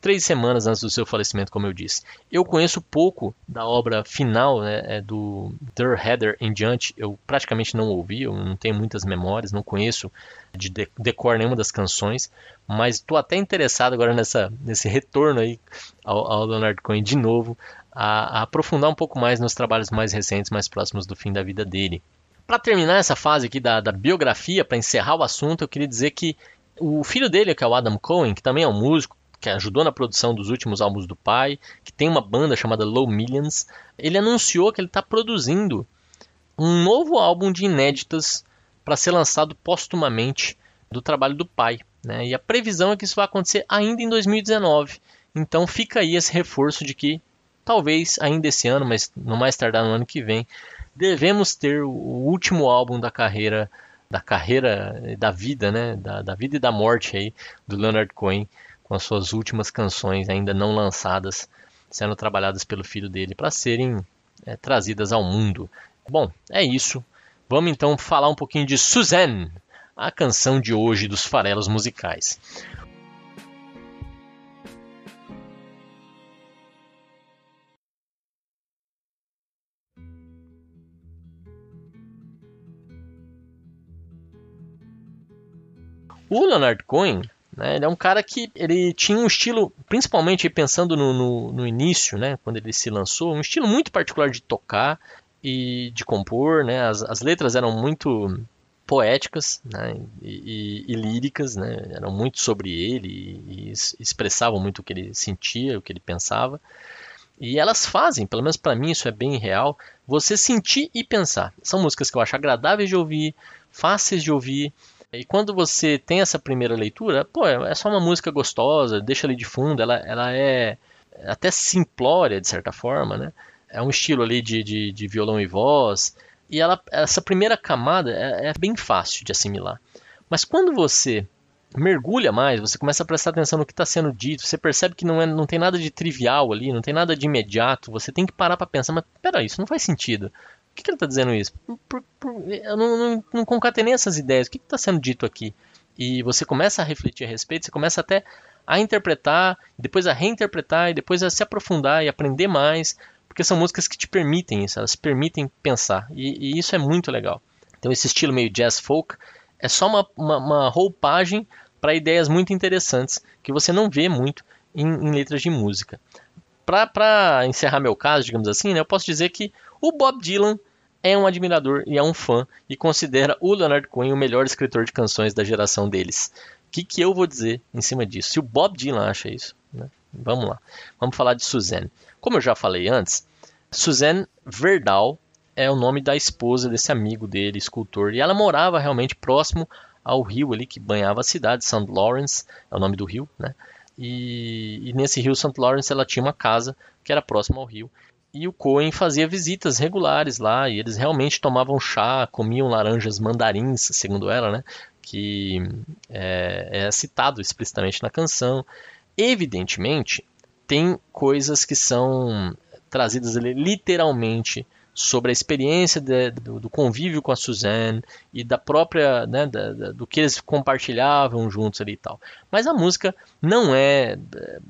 três semanas antes do seu falecimento, como eu disse. Eu conheço pouco da obra final né, é do Der Heather em diante, eu praticamente não ouvi, eu não tenho muitas memórias, não conheço de decor nenhuma das canções, mas estou até interessado agora nessa, nesse retorno aí ao, ao Leonard Cohen de novo, a, a aprofundar um pouco mais nos trabalhos mais recentes, mais próximos do fim da vida dele. Para terminar essa fase aqui da, da biografia, para encerrar o assunto, eu queria dizer que o filho dele, que é o Adam Cohen, que também é um músico, que ajudou na produção dos últimos álbuns do pai, que tem uma banda chamada Low Millions, ele anunciou que ele está produzindo um novo álbum de inéditas para ser lançado póstumamente do trabalho do pai. Né? E a previsão é que isso vai acontecer ainda em 2019. Então fica aí esse reforço de que talvez ainda esse ano, mas no mais tardar no ano que vem, devemos ter o último álbum da carreira da carreira da vida, né, da, da vida e da morte aí do Leonard Cohen com as suas últimas canções ainda não lançadas, sendo trabalhadas pelo filho dele para serem é, trazidas ao mundo. Bom, é isso. Vamos então falar um pouquinho de Suzanne, a canção de hoje dos farelos musicais. O Leonard Cohen né? Ele é um cara que ele tinha um estilo, principalmente pensando no, no, no, início, né? quando ele se lançou, um estilo muito particular de tocar e de compor. Né? As, as letras eram muito poéticas né? e, e, e, líricas, né? eram muito sobre ele e, e expressavam muito o que ele sentia, o que ele pensava. E elas fazem, pelo menos para mim isso é bem real, você sentir e pensar. São músicas que eu acho agradáveis de ouvir, fáceis de ouvir, e quando você tem essa primeira leitura, pô, é só uma música gostosa, deixa ali de fundo, ela, ela é até simplória de certa forma, né? É um estilo ali de, de, de violão e voz, e ela, essa primeira camada é, é bem fácil de assimilar. Mas quando você mergulha mais, você começa a prestar atenção no que está sendo dito, você percebe que não, é, não tem nada de trivial ali, não tem nada de imediato, você tem que parar para pensar, mas peraí, isso não faz sentido. Que, que ele está dizendo isso? Por, por, eu não, não, não, concatenei essas ideias, o que está sendo dito aqui? E você começa a refletir a respeito, você começa até a interpretar, depois a reinterpretar, e depois a se aprofundar e aprender mais, porque são músicas que te permitem isso, elas permitem pensar, e, e isso é muito legal. Então esse estilo meio jazz folk é só uma, uma, uma roupagem para ideias muito interessantes que você não vê muito em, em letras de música. Para encerrar meu caso, digamos assim, né, eu posso dizer que o Bob Dylan é um admirador e é um fã e considera o Leonard Cohen o melhor escritor de canções da geração deles. O que, que eu vou dizer em cima disso? Se o Bob Dylan acha isso. Né? Vamos lá. Vamos falar de Suzanne. Como eu já falei antes, Suzanne Verdal é o nome da esposa desse amigo dele, escultor. E ela morava realmente próximo ao rio ali que banhava a cidade, St. Lawrence, é o nome do rio, né? E, e nesse rio St. Lawrence ela tinha uma casa que era próxima ao rio. E o Cohen fazia visitas regulares lá, e eles realmente tomavam chá, comiam laranjas mandarins, segundo ela, né? Que é, é citado explicitamente na canção. Evidentemente, tem coisas que são trazidas ali literalmente sobre a experiência de, do, do, convívio com a Suzanne e da própria, né, da, da, do que eles compartilhavam juntos ali e tal. Mas a música não é,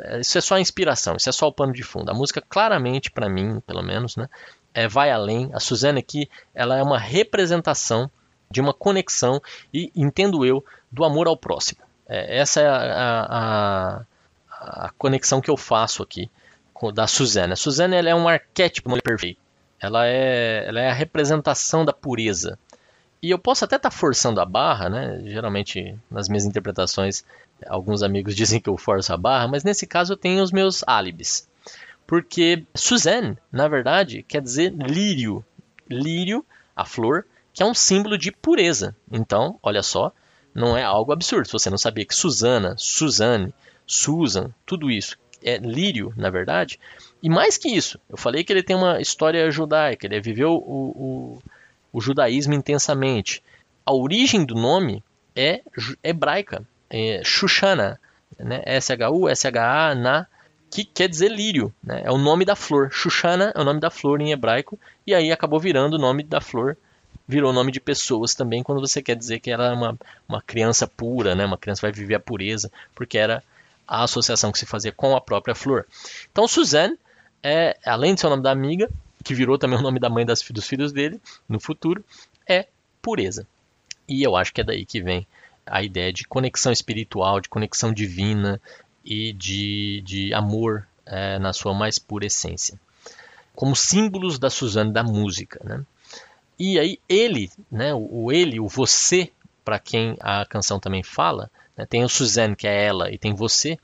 é, isso é só inspiração, isso é só o pano de fundo. A música claramente, para mim, pelo menos, né, é, vai além. A Suzanne aqui, ela é uma representação de uma conexão e, entendo eu, do amor ao próximo. É, essa é a, a, a, conexão que eu faço aqui da Suzanne. A Suzanne ela é um arquétipo perfeito ela é, ela é a representação da pureza. E eu posso até estar tá forçando a barra, né? Geralmente nas minhas interpretações, alguns amigos dizem que eu forço a barra, mas nesse caso eu tenho os meus álibis. Porque Suzanne, na verdade, quer dizer lírio. Lírio, a flor, que é um símbolo de pureza. Então, olha só, não é algo absurdo. Se você não sabia que Susana, Suzanne, Susan, tudo isso é lírio, na verdade, e mais que isso, eu falei que ele tem uma história judaica, ele viveu o, o, o judaísmo intensamente. A origem do nome é hebraica, é Shushana, né? S-H-U, S-H-A, Na, que quer dizer lírio, né? é o nome da flor. Shushana é o nome da flor em hebraico, e aí acabou virando o nome da flor, virou nome de pessoas também, quando você quer dizer que ela é uma, uma criança pura, né? uma criança vai viver a pureza, porque era a associação que se fazia com a própria flor. Então, Suzanne é, além de ser o nome da amiga, que virou também o nome da mãe das, dos filhos dele no futuro, é pureza. E eu acho que é daí que vem a ideia de conexão espiritual, de conexão divina e de, de amor é, na sua mais pura essência. Como símbolos da Suzanne da música. Né? E aí ele, né, o, o ele, o você, para quem a canção também fala, né, tem o Suzanne, que é ela, e tem você,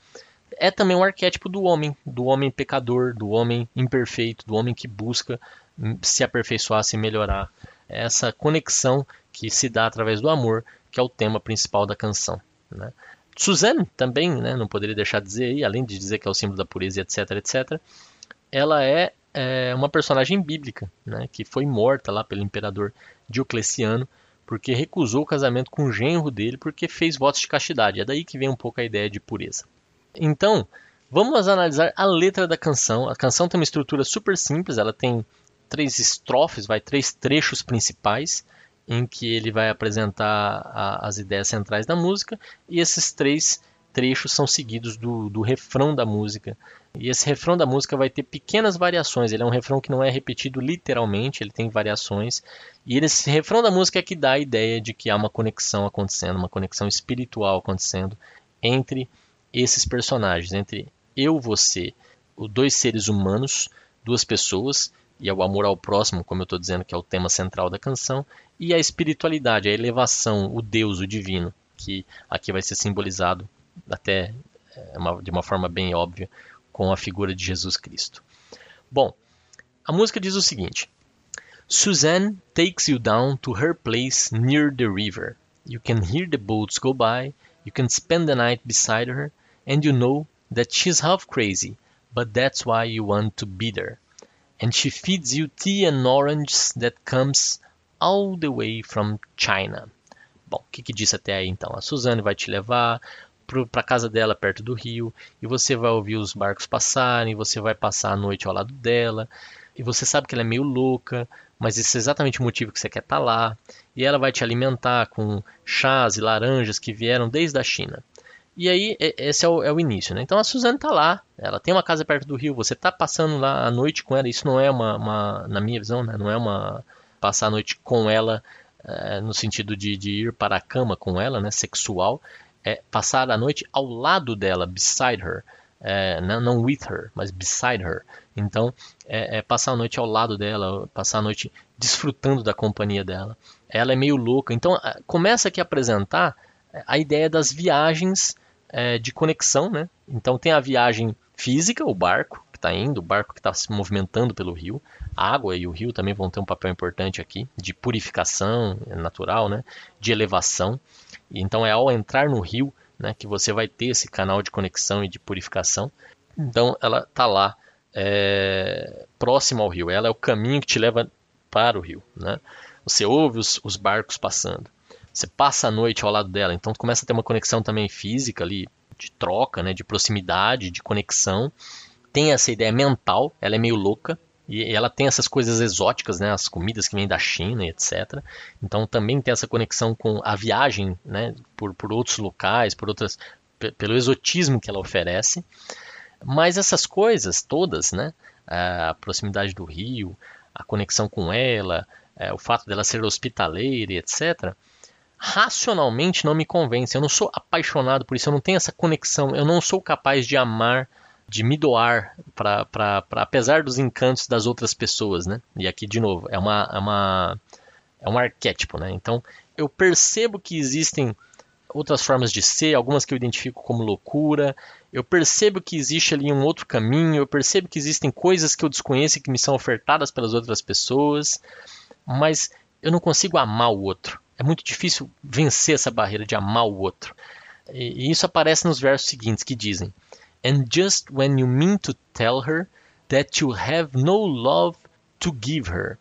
é também um arquétipo do homem, do homem pecador, do homem imperfeito, do homem que busca se aperfeiçoar, se melhorar. É essa conexão que se dá através do amor, que é o tema principal da canção. Né? Suzanne também, né, não poderia deixar de dizer, além de dizer que é o símbolo da pureza, etc, etc, ela é, é uma personagem bíblica, né, que foi morta lá pelo imperador Diocleciano, porque recusou o casamento com o genro dele, porque fez votos de castidade. É daí que vem um pouco a ideia de pureza. Então, vamos analisar a letra da canção. A canção tem uma estrutura super simples, ela tem três estrofes, vai três trechos principais em que ele vai apresentar a, as ideias centrais da música e esses três trechos são seguidos do, do refrão da música. E esse refrão da música vai ter pequenas variações. Ele é um refrão que não é repetido literalmente, ele tem variações. E esse refrão da música é que dá a ideia de que há uma conexão acontecendo, uma conexão espiritual acontecendo entre esses personagens, entre eu, você, os dois seres humanos, duas pessoas, e é o amor ao próximo, como eu estou dizendo, que é o tema central da canção, e a espiritualidade, a elevação, o Deus, o divino, que aqui vai ser simbolizado até é, de uma forma bem óbvia com a figura de Jesus Cristo. Bom, a música diz o seguinte: Suzanne takes you down to her place near the river. You can hear the boats go by, you can spend the night beside her, and you know that she's half crazy, but that's why you want to beat her. And she feeds you tea and oranges that comes all the way from China. Bom, o que, que disse até aí então? A Suzane vai te levar para casa dela perto do rio e você vai ouvir os barcos passarem, você vai passar a noite ao lado dela e você sabe que ela é meio louca, mas esse é exatamente o motivo que você quer estar tá lá e ela vai te alimentar com chás e laranjas que vieram desde a China. E aí, esse é o, é o início, né? Então a Suzane tá lá, ela tem uma casa perto do rio, você tá passando lá a noite com ela, isso não é uma, uma na minha visão, né? Não é uma passar a noite com ela é, no sentido de, de, ir para a cama com ela, né? Sexual, é passar a noite ao lado dela, beside her. Não, não, with her, mas beside her. Então, é, é, passar a noite ao lado dela, passar a noite desfrutando da companhia dela. Ela é meio louca. Então, começa aqui a apresentar a ideia das viagens é, de conexão, né? Então tem a viagem física, o barco que está indo, o barco que está se movimentando pelo rio. A água e o rio também vão ter um papel importante aqui, de purificação natural, né? De elevação. Então é ao entrar no rio né, que você vai ter esse canal de conexão e de purificação. Então ela está lá é, próxima ao rio. Ela é o caminho que te leva para o rio. Né? Você ouve os, os barcos passando você passa a noite ao lado dela, então começa a ter uma conexão também física ali, de troca, né, de proximidade, de conexão. Tem essa ideia mental, ela é meio louca, e ela tem essas coisas exóticas, né, as comidas que vêm da China, etc. Então também tem essa conexão com a viagem, né, por, por outros locais, por outras, pelo exotismo que ela oferece. Mas essas coisas todas, né, a proximidade do rio, a conexão com ela, é, o fato dela ser hospitaleira, etc racionalmente não me convence. Eu não sou apaixonado por isso, eu não tenho essa conexão, eu não sou capaz de amar, de me doar, para apesar dos encantos das outras pessoas, né? E aqui, de novo, é, uma, é, uma, é um arquétipo, né? Então, eu percebo que existem outras formas de ser, algumas que eu identifico como loucura, eu percebo que existe ali um outro caminho, eu percebo que existem coisas que eu desconheço e que me são ofertadas pelas outras pessoas, mas eu não consigo amar o outro. É muito difícil vencer essa barreira de amar o outro. E, isso aparece nos versos seguintes que dizem: And just when you mean to tell her that you have no love to give her.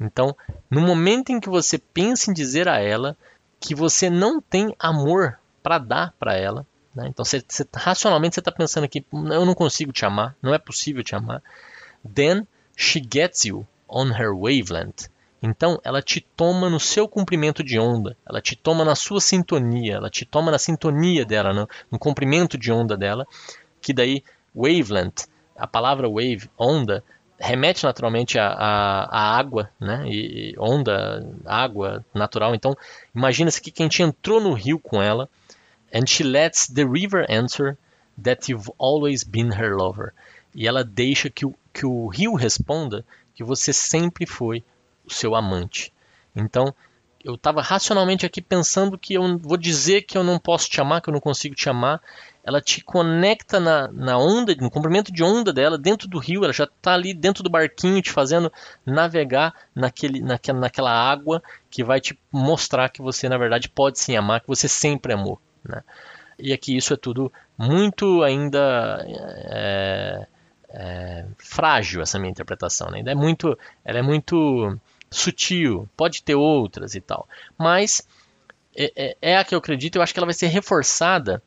Então, no momento em que você pensa em dizer a ela que você não tem amor para dar para ela, né? então você, você, racionalmente você está pensando aqui, eu não consigo te amar, não é possível te amar. Then she gets you on her wavelength. Então, ela te toma no seu comprimento de onda, ela te toma na sua sintonia, ela te toma na sintonia dela, no, no comprimento de onda dela, que daí wavelength, a palavra wave, onda, remete naturalmente à, água, né? E, onda, água natural. Então, imagina-se que quem te entrou no rio com ela, and she lets the river answer that you've always been her lover. E ela deixa que o, que o rio responda que você sempre foi o seu amante. Então, eu estava racionalmente aqui pensando que eu vou dizer que eu não posso te amar, que eu não consigo te amar. Ela te conecta na, na onda, no comprimento de onda dela, dentro do rio. Ela já está ali dentro do barquinho, te fazendo navegar naquele, naquela, naquela água que vai te mostrar que você, na verdade, pode sim amar, que você sempre amou. Né? E aqui isso é tudo muito ainda. É, é, frágil essa minha interpretação, né? Ainda é muito, ela é muito sutil, pode ter outras e tal. Mas é, é, é, a que eu acredito, eu acho que ela vai ser reforçada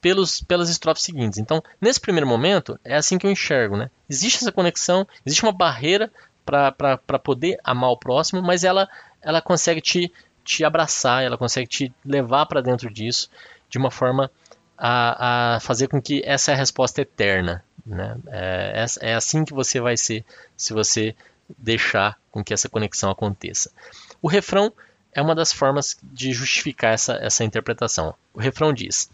pelos, pelas estrofes seguintes. Então, nesse primeiro momento, é assim que eu enxergo. Né? Existe essa conexão, existe uma barreira para poder amar o próximo, mas ela, ela consegue te, te abraçar, ela consegue te levar para dentro disso de uma forma a, a, fazer com que essa é a resposta eterna. Né? É, é, é assim que você vai ser se você deixar com que essa conexão aconteça. O refrão é uma das formas de justificar essa, essa interpretação. O refrão diz: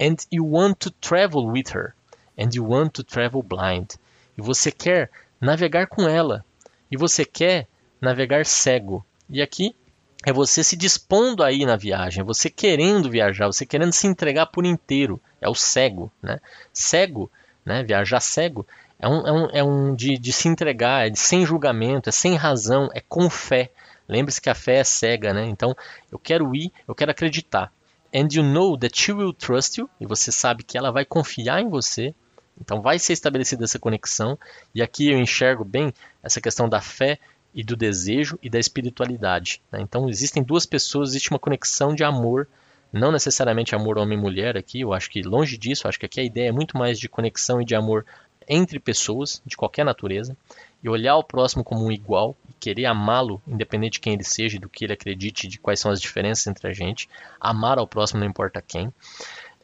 And you want to travel with her, and you want to travel blind. E você quer navegar com ela, e você quer navegar cego. E aqui é você se dispondo a ir na viagem, é você querendo viajar, você querendo se entregar por inteiro. É o cego, né? Cego, né? Viajar cego é um, é um, é um de, de se entregar, é de sem julgamento, é sem razão, é com fé. Lembre-se que a fé é cega, né? Então, eu quero ir, eu quero acreditar. And you know that she will trust you, e você sabe que ela vai confiar em você. Então, vai ser estabelecida essa conexão. E aqui eu enxergo bem essa questão da fé e do desejo e da espiritualidade. Né? Então existem duas pessoas, existe uma conexão de amor, não necessariamente amor homem e mulher aqui, eu acho que longe disso, acho que aqui a ideia é muito mais de conexão e de amor entre pessoas de qualquer natureza e olhar o próximo como um igual e querer amá-lo, independente de quem ele seja, do que ele acredite, de quais são as diferenças entre a gente, amar ao próximo não importa quem.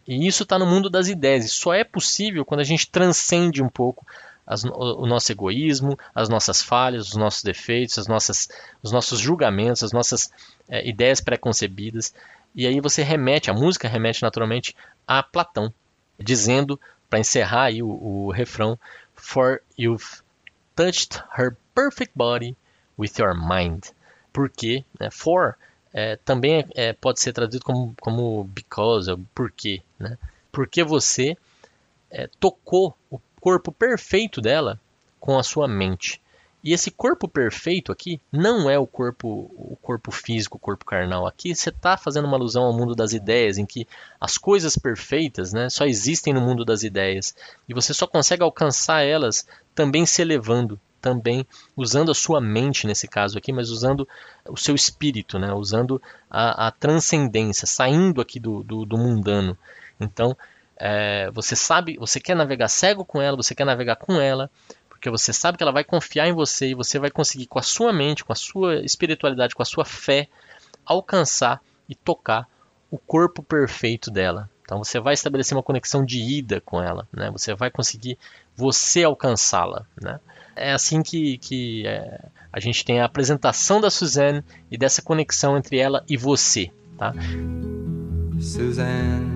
E isso está no mundo das ideias. E só é possível quando a gente transcende um pouco as, o nosso egoísmo, as nossas falhas, os nossos defeitos, as nossas, os nossos julgamentos, as nossas é, ideias preconcebidas. E aí você remete, a música remete naturalmente a Platão, dizendo, para encerrar aí o, o refrão, For you've touched her perfect body with your mind. Porque, né, for é, também é, pode ser traduzido como, como because, porque. Né? Porque você é, tocou o corpo perfeito dela com a sua mente. E esse corpo perfeito aqui não é o corpo, o corpo físico, o corpo carnal. Aqui você está fazendo uma alusão ao mundo das ideias, em que as coisas perfeitas né, só existem no mundo das ideias. E você só consegue alcançar elas também se elevando, também usando a sua mente nesse caso aqui, mas usando o seu espírito, né? usando a, a transcendência, saindo aqui do, do, do mundano. Então, é, você sabe, você quer navegar cego com ela, você quer navegar com ela, porque você sabe que ela vai confiar em você e você vai conseguir com a sua mente, com a sua espiritualidade, com a sua fé, alcançar e tocar o corpo perfeito dela. Então você vai estabelecer uma conexão de ida com ela, né? Você vai conseguir você alcançá-la, né? é assim que, que é, a gente tem a apresentação da Suzanne e dessa conexão entre ela e você, tá? Suzanne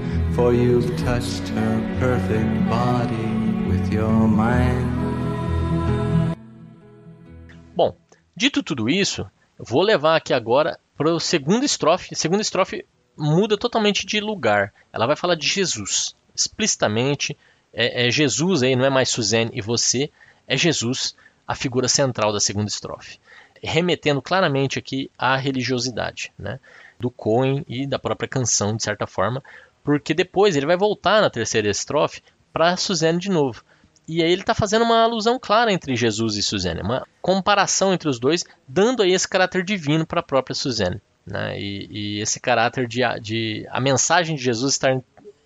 for you've touched her perfect body with your mind. Bom, dito tudo isso, vou levar aqui agora para o segundo estrofe. A segunda estrofe muda totalmente de lugar. Ela vai falar de Jesus, explicitamente. É, é Jesus aí, não é mais Suzanne e você, é Jesus a figura central da segunda estrofe, remetendo claramente aqui à religiosidade né, do Cohen e da própria canção, de certa forma, porque depois ele vai voltar na terceira estrofe para Suzanne de novo. E aí ele está fazendo uma alusão clara entre Jesus e Suzanne, uma comparação entre os dois, dando aí esse caráter divino para a própria Suzanne. Né? E, e, esse caráter de, de a mensagem de Jesus estar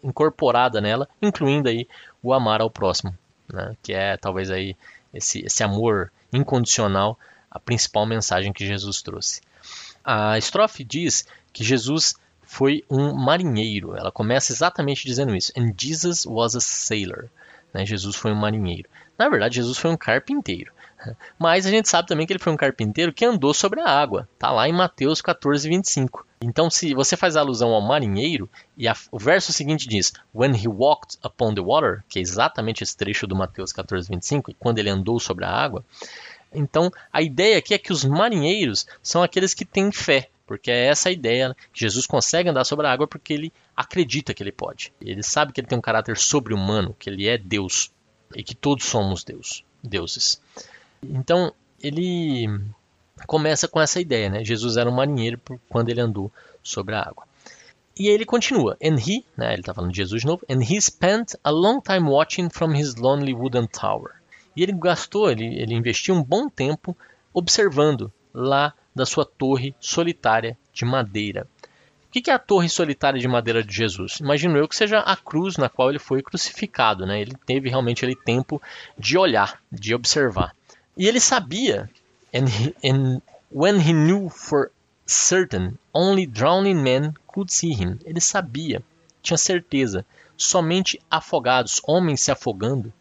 incorporada nela, incluindo aí o amar ao próximo, né? que é talvez aí esse, esse amor incondicional, a principal mensagem que Jesus trouxe. A estrofe diz que Jesus foi um marinheiro. Ela começa exatamente dizendo isso. And Jesus was a sailor. Né? Jesus foi um marinheiro. Na verdade, Jesus foi um carpinteiro. Mas a gente sabe também que ele foi um carpinteiro que andou sobre a água. Está lá em Mateus 14, 25. Então, se você faz alusão ao marinheiro, e a, o verso seguinte diz: When he walked upon the water, que é exatamente esse trecho do Mateus 14, 25, e quando ele andou sobre a água. Então, a ideia aqui é que os marinheiros são aqueles que têm fé, porque é essa a ideia né? que Jesus consegue andar sobre a água porque ele acredita que ele pode. Ele sabe que ele tem um caráter sobre-humano, que ele é Deus e que todos somos Deus, deuses. Então, ele começa com essa ideia, né? Jesus era um marinheiro quando ele andou sobre a água. E ele continua, and he, né, ele está falando de Jesus de novo, and he spent a long time watching from his lonely wooden tower. E ele gastou, ele, ele investiu um bom tempo observando lá da sua torre solitária de madeira. O que é a torre solitária de madeira de Jesus? Imagino eu que seja a cruz na qual ele foi crucificado. Né? Ele teve realmente ele tempo de olhar, de observar. E ele sabia, and, he, and When he knew for certain only drowning men could see him. Ele sabia, tinha certeza, somente afogados, homens se afogando,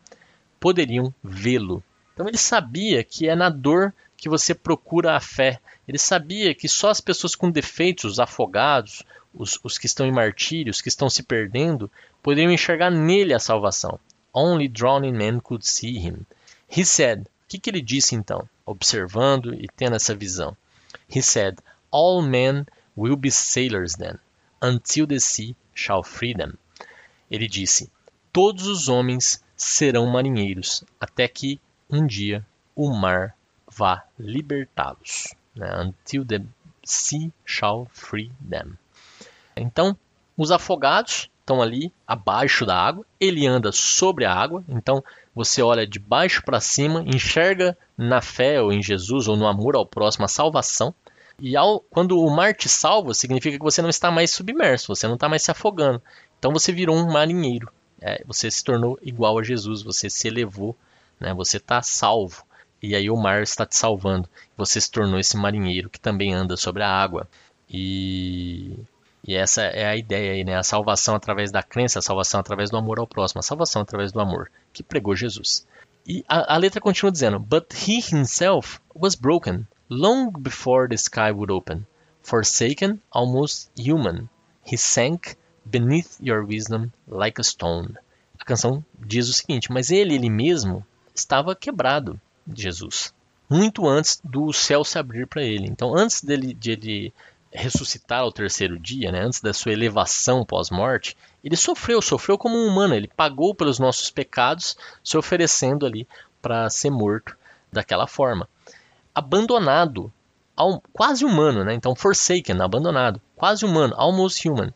poderiam vê-lo. Então ele sabia que é na dor que você procura a fé. Ele sabia que só as pessoas com defeitos, os afogados, os, os que estão em martírios, que estão se perdendo, poderiam enxergar nele a salvação. Only drowning men could see him. He said, o que, que ele disse então, observando e tendo essa visão? He said, All men will be sailors then, until the sea shall free them. Ele disse, todos os homens serão marinheiros, até que um dia o mar vá libertá-los. Né? Until the sea shall free them. Então, os afogados estão ali abaixo da água, ele anda sobre a água, então você olha de baixo para cima, enxerga na fé ou em Jesus ou no amor ao próximo a salvação. E ao, quando o mar te salva, significa que você não está mais submerso, você não está mais se afogando. Então você virou um marinheiro. É, você se tornou igual a Jesus, você se elevou, né? você está salvo. E aí o mar está te salvando. Você se tornou esse marinheiro que também anda sobre a água. E e essa é a ideia aí, né? A salvação através da crença, a salvação através do amor ao próximo, a salvação através do amor que pregou Jesus. E a, a letra continua dizendo: But he himself was broken long before the sky would open, forsaken, almost human. He sank beneath your wisdom like a stone. A canção diz o seguinte: Mas ele, ele mesmo, estava quebrado, Jesus, muito antes do céu se abrir para ele. Então, antes dele, de ele ressuscitar ao terceiro dia, né, antes da sua elevação pós-morte, ele sofreu, sofreu como um humano, ele pagou pelos nossos pecados, se oferecendo ali para ser morto daquela forma. Abandonado, ao, quase humano, né? então forsaken, abandonado, quase humano, almost human.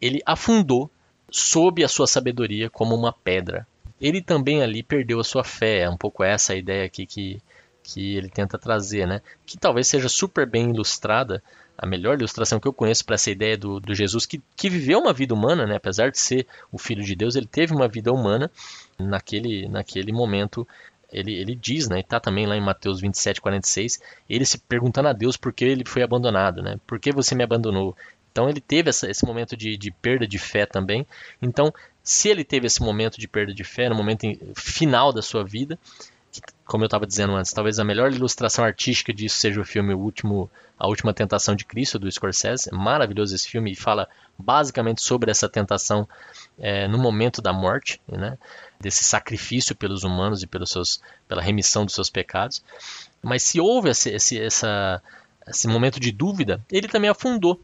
Ele afundou sob a sua sabedoria como uma pedra. Ele também ali perdeu a sua fé, é um pouco essa a ideia aqui que, que ele tenta trazer, né? que talvez seja super bem ilustrada a melhor ilustração que eu conheço para essa ideia do, do Jesus que, que, viveu uma vida humana, né? apesar de ser o Filho de Deus, ele teve uma vida humana naquele, naquele momento. Ele, ele diz, né, está também lá em Mateus 27, 46, ele se perguntando a Deus por que ele foi abandonado, né? por que você me abandonou? Então ele teve essa, esse momento de, de, perda de fé também. Então, se ele teve esse momento de perda de fé, no momento final da sua vida, como eu estava dizendo antes, talvez a melhor ilustração artística disso seja o filme o último, A Última Tentação de Cristo, do Scorsese. É maravilhoso esse filme e fala basicamente sobre essa tentação é, no momento da morte, né? desse sacrifício pelos humanos e pelos seus, pela remissão dos seus pecados. Mas se houve esse, esse, essa, esse momento de dúvida, ele também afundou.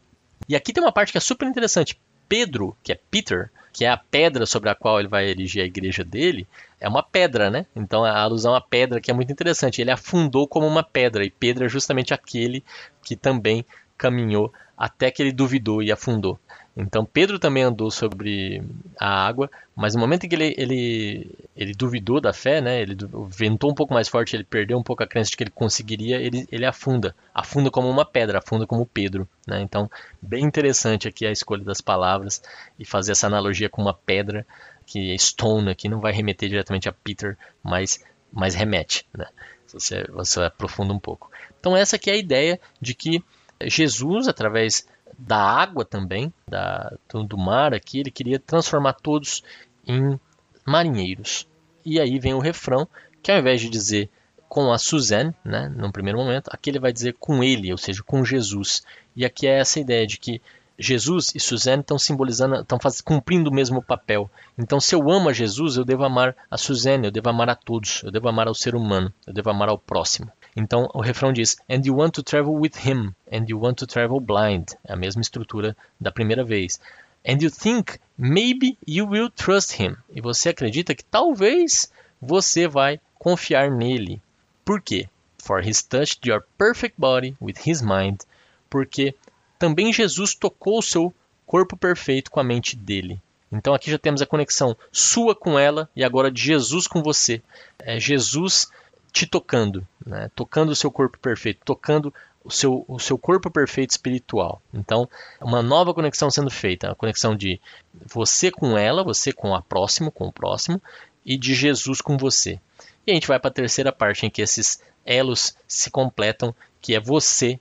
E aqui tem uma parte que é super interessante. Pedro, que é Peter, que é a pedra sobre a qual ele vai erigir a igreja dele, é uma pedra, né? Então a alusão à pedra que é muito interessante. Ele afundou como uma pedra, e Pedro é justamente aquele que também caminhou até que ele duvidou e afundou. Então Pedro também andou sobre a água, mas no momento em que ele, ele, ele duvidou da fé, né, ele ventou um pouco mais forte, ele perdeu um pouco a crença de que ele conseguiria, ele, ele afunda, afunda como uma pedra, afunda como Pedro. Né? Então, bem interessante aqui a escolha das palavras e fazer essa analogia com uma pedra, que é stone aqui não vai remeter diretamente a Peter, mas, mas remete, né? você, você aprofunda um pouco. Então essa aqui é a ideia de que Jesus, através da água também, da, do mar aqui, ele queria transformar todos em marinheiros. E aí vem o refrão, que ao invés de dizer com a Suzanne, né, no primeiro momento, aqui ele vai dizer com ele, ou seja, com Jesus. E aqui é essa ideia de que Jesus e Suzanne estão simbolizando, estão cumprindo o mesmo papel. Então, se eu amo a Jesus, eu devo amar a Suzanne, eu devo amar a todos, eu devo amar ao ser humano, eu devo amar ao próximo. Então o refrão diz: And you want to travel with him, and you want to travel blind. É a mesma estrutura da primeira vez. And you think maybe you will trust him. E você acredita que talvez você vai confiar nele. Por quê? For he's touched your perfect body with his mind. Porque também Jesus tocou o seu corpo perfeito com a mente dele. Então aqui já temos a conexão sua com ela e agora de Jesus com você. É Jesus te tocando, né? tocando o seu corpo perfeito, tocando o seu, o seu corpo perfeito espiritual. Então, uma nova conexão sendo feita, a conexão de você com ela, você com a próximo, com o próximo, e de Jesus com você. E a gente vai para a terceira parte, em que esses elos se completam, que é você,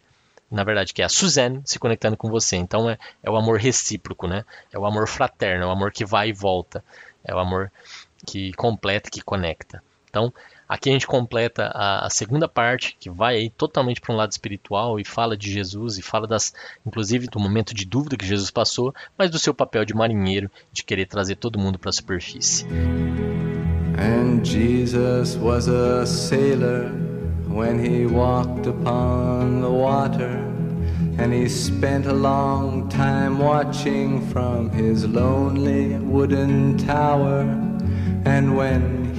na verdade, que é a Suzanne se conectando com você. Então é, é o amor recíproco, né? É o amor fraterno, é o amor que vai e volta, é o amor que completa, que conecta. Então, aqui a gente completa a, a segunda parte, que vai aí totalmente para um lado espiritual e fala de Jesus e fala das, inclusive, do momento de dúvida que Jesus passou, mas do seu papel de marinheiro, de querer trazer todo mundo para a superfície. And Jesus was a sailor when he walked upon the water. And he spent a long time watching from his lonely wooden tower. And when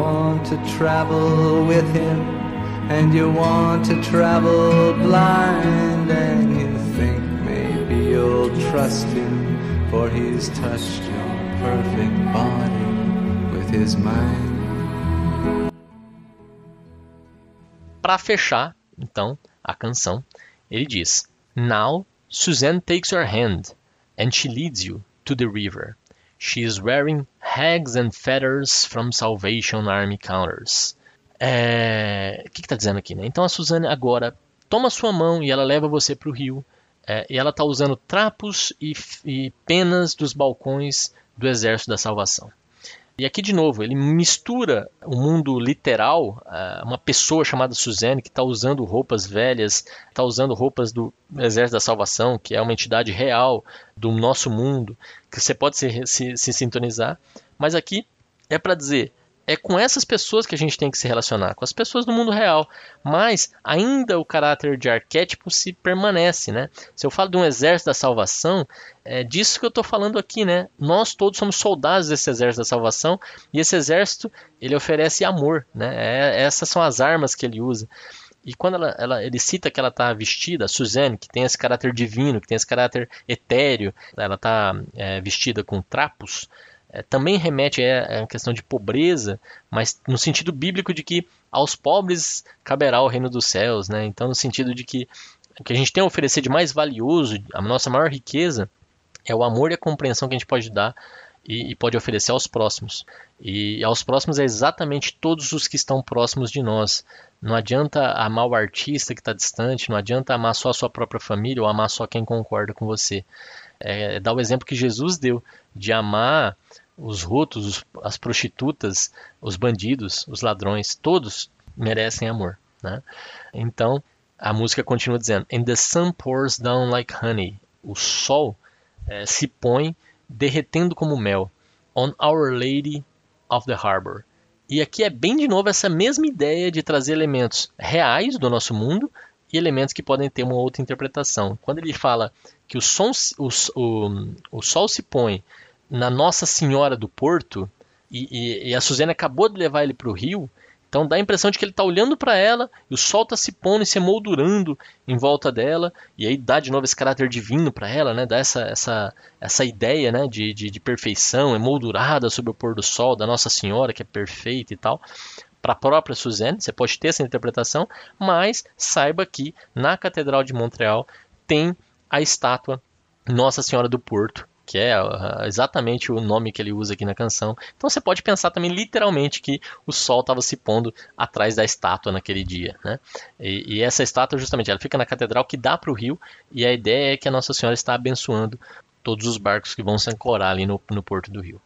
Want to travel with him, and you want to travel blind, and you think maybe you'll trust him, for he's touched your perfect body with his mind. Para fechar, então, a canção, ele diz: Now Suzanne takes your hand and she leads you to the river. She is wearing hags and feathers from Salvation Army counters. É... O que está dizendo aqui? Né? Então a Suzanne agora toma sua mão e ela leva você para o rio. É, e ela está usando trapos e, e penas dos balcões do Exército da Salvação. E aqui de novo, ele mistura o mundo literal, uma pessoa chamada Suzanne que está usando roupas velhas, está usando roupas do Exército da Salvação, que é uma entidade real do nosso mundo, que você pode se, se, se sintonizar. Mas aqui é para dizer, é com essas pessoas que a gente tem que se relacionar, com as pessoas do mundo real. Mas ainda o caráter de arquétipo se permanece, né? Se eu falo de um exército da salvação, é disso que eu estou falando aqui, né? Nós todos somos soldados desse exército da salvação e esse exército ele oferece amor, né? É, essas são as armas que ele usa. E quando ela, ela, ele cita que ela está vestida, Suzanne, que tem esse caráter divino, que tem esse caráter etéreo, ela está é, vestida com trapos, é, também remete a, a questão de pobreza, mas no sentido bíblico de que aos pobres caberá o reino dos céus, né? Então, no sentido de que o que a gente tem a oferecer de mais valioso, a nossa maior riqueza, é o amor e a compreensão que a gente pode dar e, e, pode oferecer aos próximos. E aos próximos é exatamente todos os que estão próximos de nós. Não adianta amar o artista que está distante, não adianta amar só a sua própria família ou amar só quem concorda com você. É, dar o exemplo que Jesus deu de amar os rotos, as prostitutas, os bandidos, os ladrões, todos merecem amor. Né? Então, a música continua dizendo: And the sun pours down like honey. O sol é, se põe derretendo como mel. On Our Lady of the Harbor. E aqui é bem de novo essa mesma ideia de trazer elementos reais do nosso mundo e elementos que podem ter uma outra interpretação. Quando ele fala que o, som, o, o, o sol se põe na Nossa Senhora do Porto, e, e, e a Suzane acabou de levar ele para o rio, então dá a impressão de que ele está olhando para ela e o sol está se pondo e se emoldurando em volta dela, e aí dá de novo esse caráter divino para ela, né? dá essa, essa, essa ideia né? de, de, de perfeição emoldurada sob o pôr do sol da Nossa Senhora, que é perfeita e tal. Para a própria Suzanne, você pode ter essa interpretação, mas saiba que na Catedral de Montreal tem a estátua Nossa Senhora do Porto, que é uh, exatamente o nome que ele usa aqui na canção. Então você pode pensar também literalmente que o sol estava se pondo atrás da estátua naquele dia. Né? E, e essa estátua, justamente, ela fica na catedral que dá para o rio, e a ideia é que a Nossa Senhora está abençoando todos os barcos que vão se ancorar ali no, no porto do rio.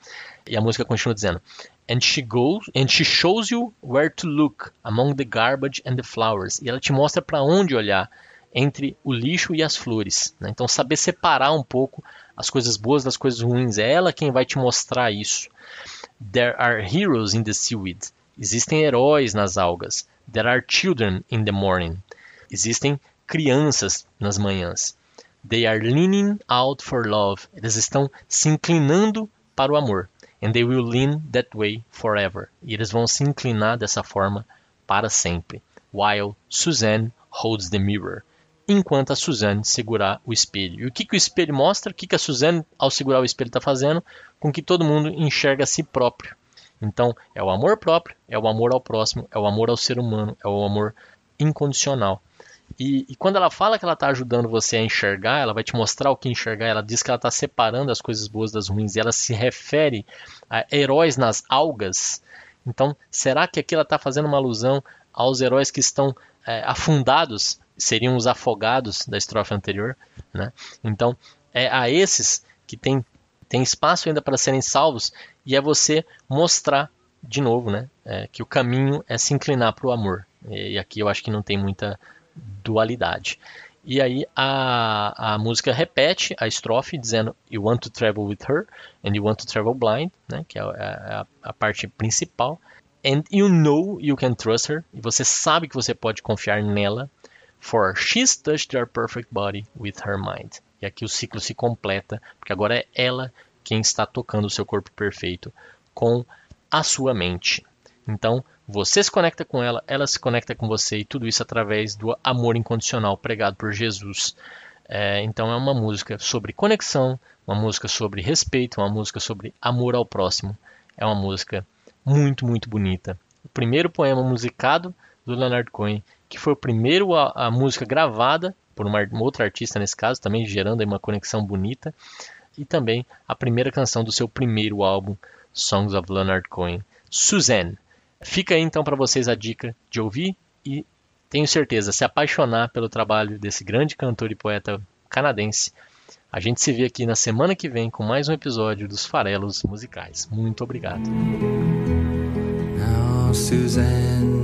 E a música continua dizendo: And she goes and she shows you where to look among the garbage and the flowers. E ela te mostra para onde olhar entre o lixo e as flores. Né? Então saber separar um pouco as coisas boas das coisas ruins. É ela quem vai te mostrar isso. There are heroes in the seaweed. Existem heróis nas algas. There are children in the morning. Existem crianças nas manhãs. They are leaning out for love. Eles estão se inclinando para o amor. And they will lean that way forever. E eles vão se inclinar dessa forma para sempre. While Suzanne holds the mirror. Enquanto a Suzanne segurar o espelho. E o que, que o espelho mostra? O que, que a Suzanne, ao segurar o espelho, está fazendo? Com que todo mundo enxerga a si próprio. Então, é o amor próprio, é o amor ao próximo, é o amor ao ser humano, é o amor incondicional. E, e, quando ela fala que ela está ajudando você a enxergar, ela vai te mostrar o que enxergar. Ela diz que ela está separando as coisas boas das ruins. Ela se refere a heróis nas algas. Então, será que aqui ela está fazendo uma alusão aos heróis que estão é, afundados? Seriam os afogados da estrofe anterior. Né? Então, é a esses que tem, tem espaço ainda para serem salvos. E é você mostrar de novo né, é, que o caminho é se inclinar para o amor. E aqui eu acho que não tem muita dualidade. E aí a, a música repete a estrofe dizendo You want to travel with her and you want to travel blind, né, que é a, a, a parte principal. And you know you can trust her. E você sabe que você pode confiar nela. For she's touched your perfect body with her mind. E aqui o ciclo se completa, porque agora é ela quem está tocando o seu corpo perfeito com a sua mente. Então, você se conecta com ela, ela se conecta com você e tudo isso através do amor incondicional pregado por Jesus. É, então é uma música sobre conexão, uma música sobre respeito, uma música sobre amor ao próximo. É uma música muito, muito bonita. O primeiro poema musicado do Leonard Cohen, que foi o primeiro a, a música gravada por uma, uma, outra artista nesse caso, também gerando uma conexão bonita, e também a primeira canção do seu primeiro álbum, Songs of Leonard Cohen, Suzanne. Fica aí então para vocês a dica de ouvir e tenho certeza se apaixonar pelo trabalho desse grande cantor e poeta canadense. A gente se vê aqui na semana que vem com mais um episódio dos Farelos Musicais. Muito obrigado. Now Suzanne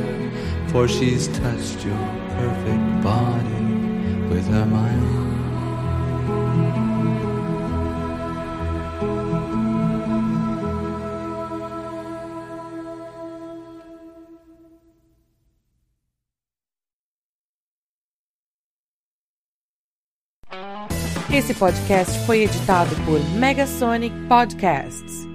for she's touched your perfect body with her mind. Esse podcast foi editado por Megasonic Podcasts.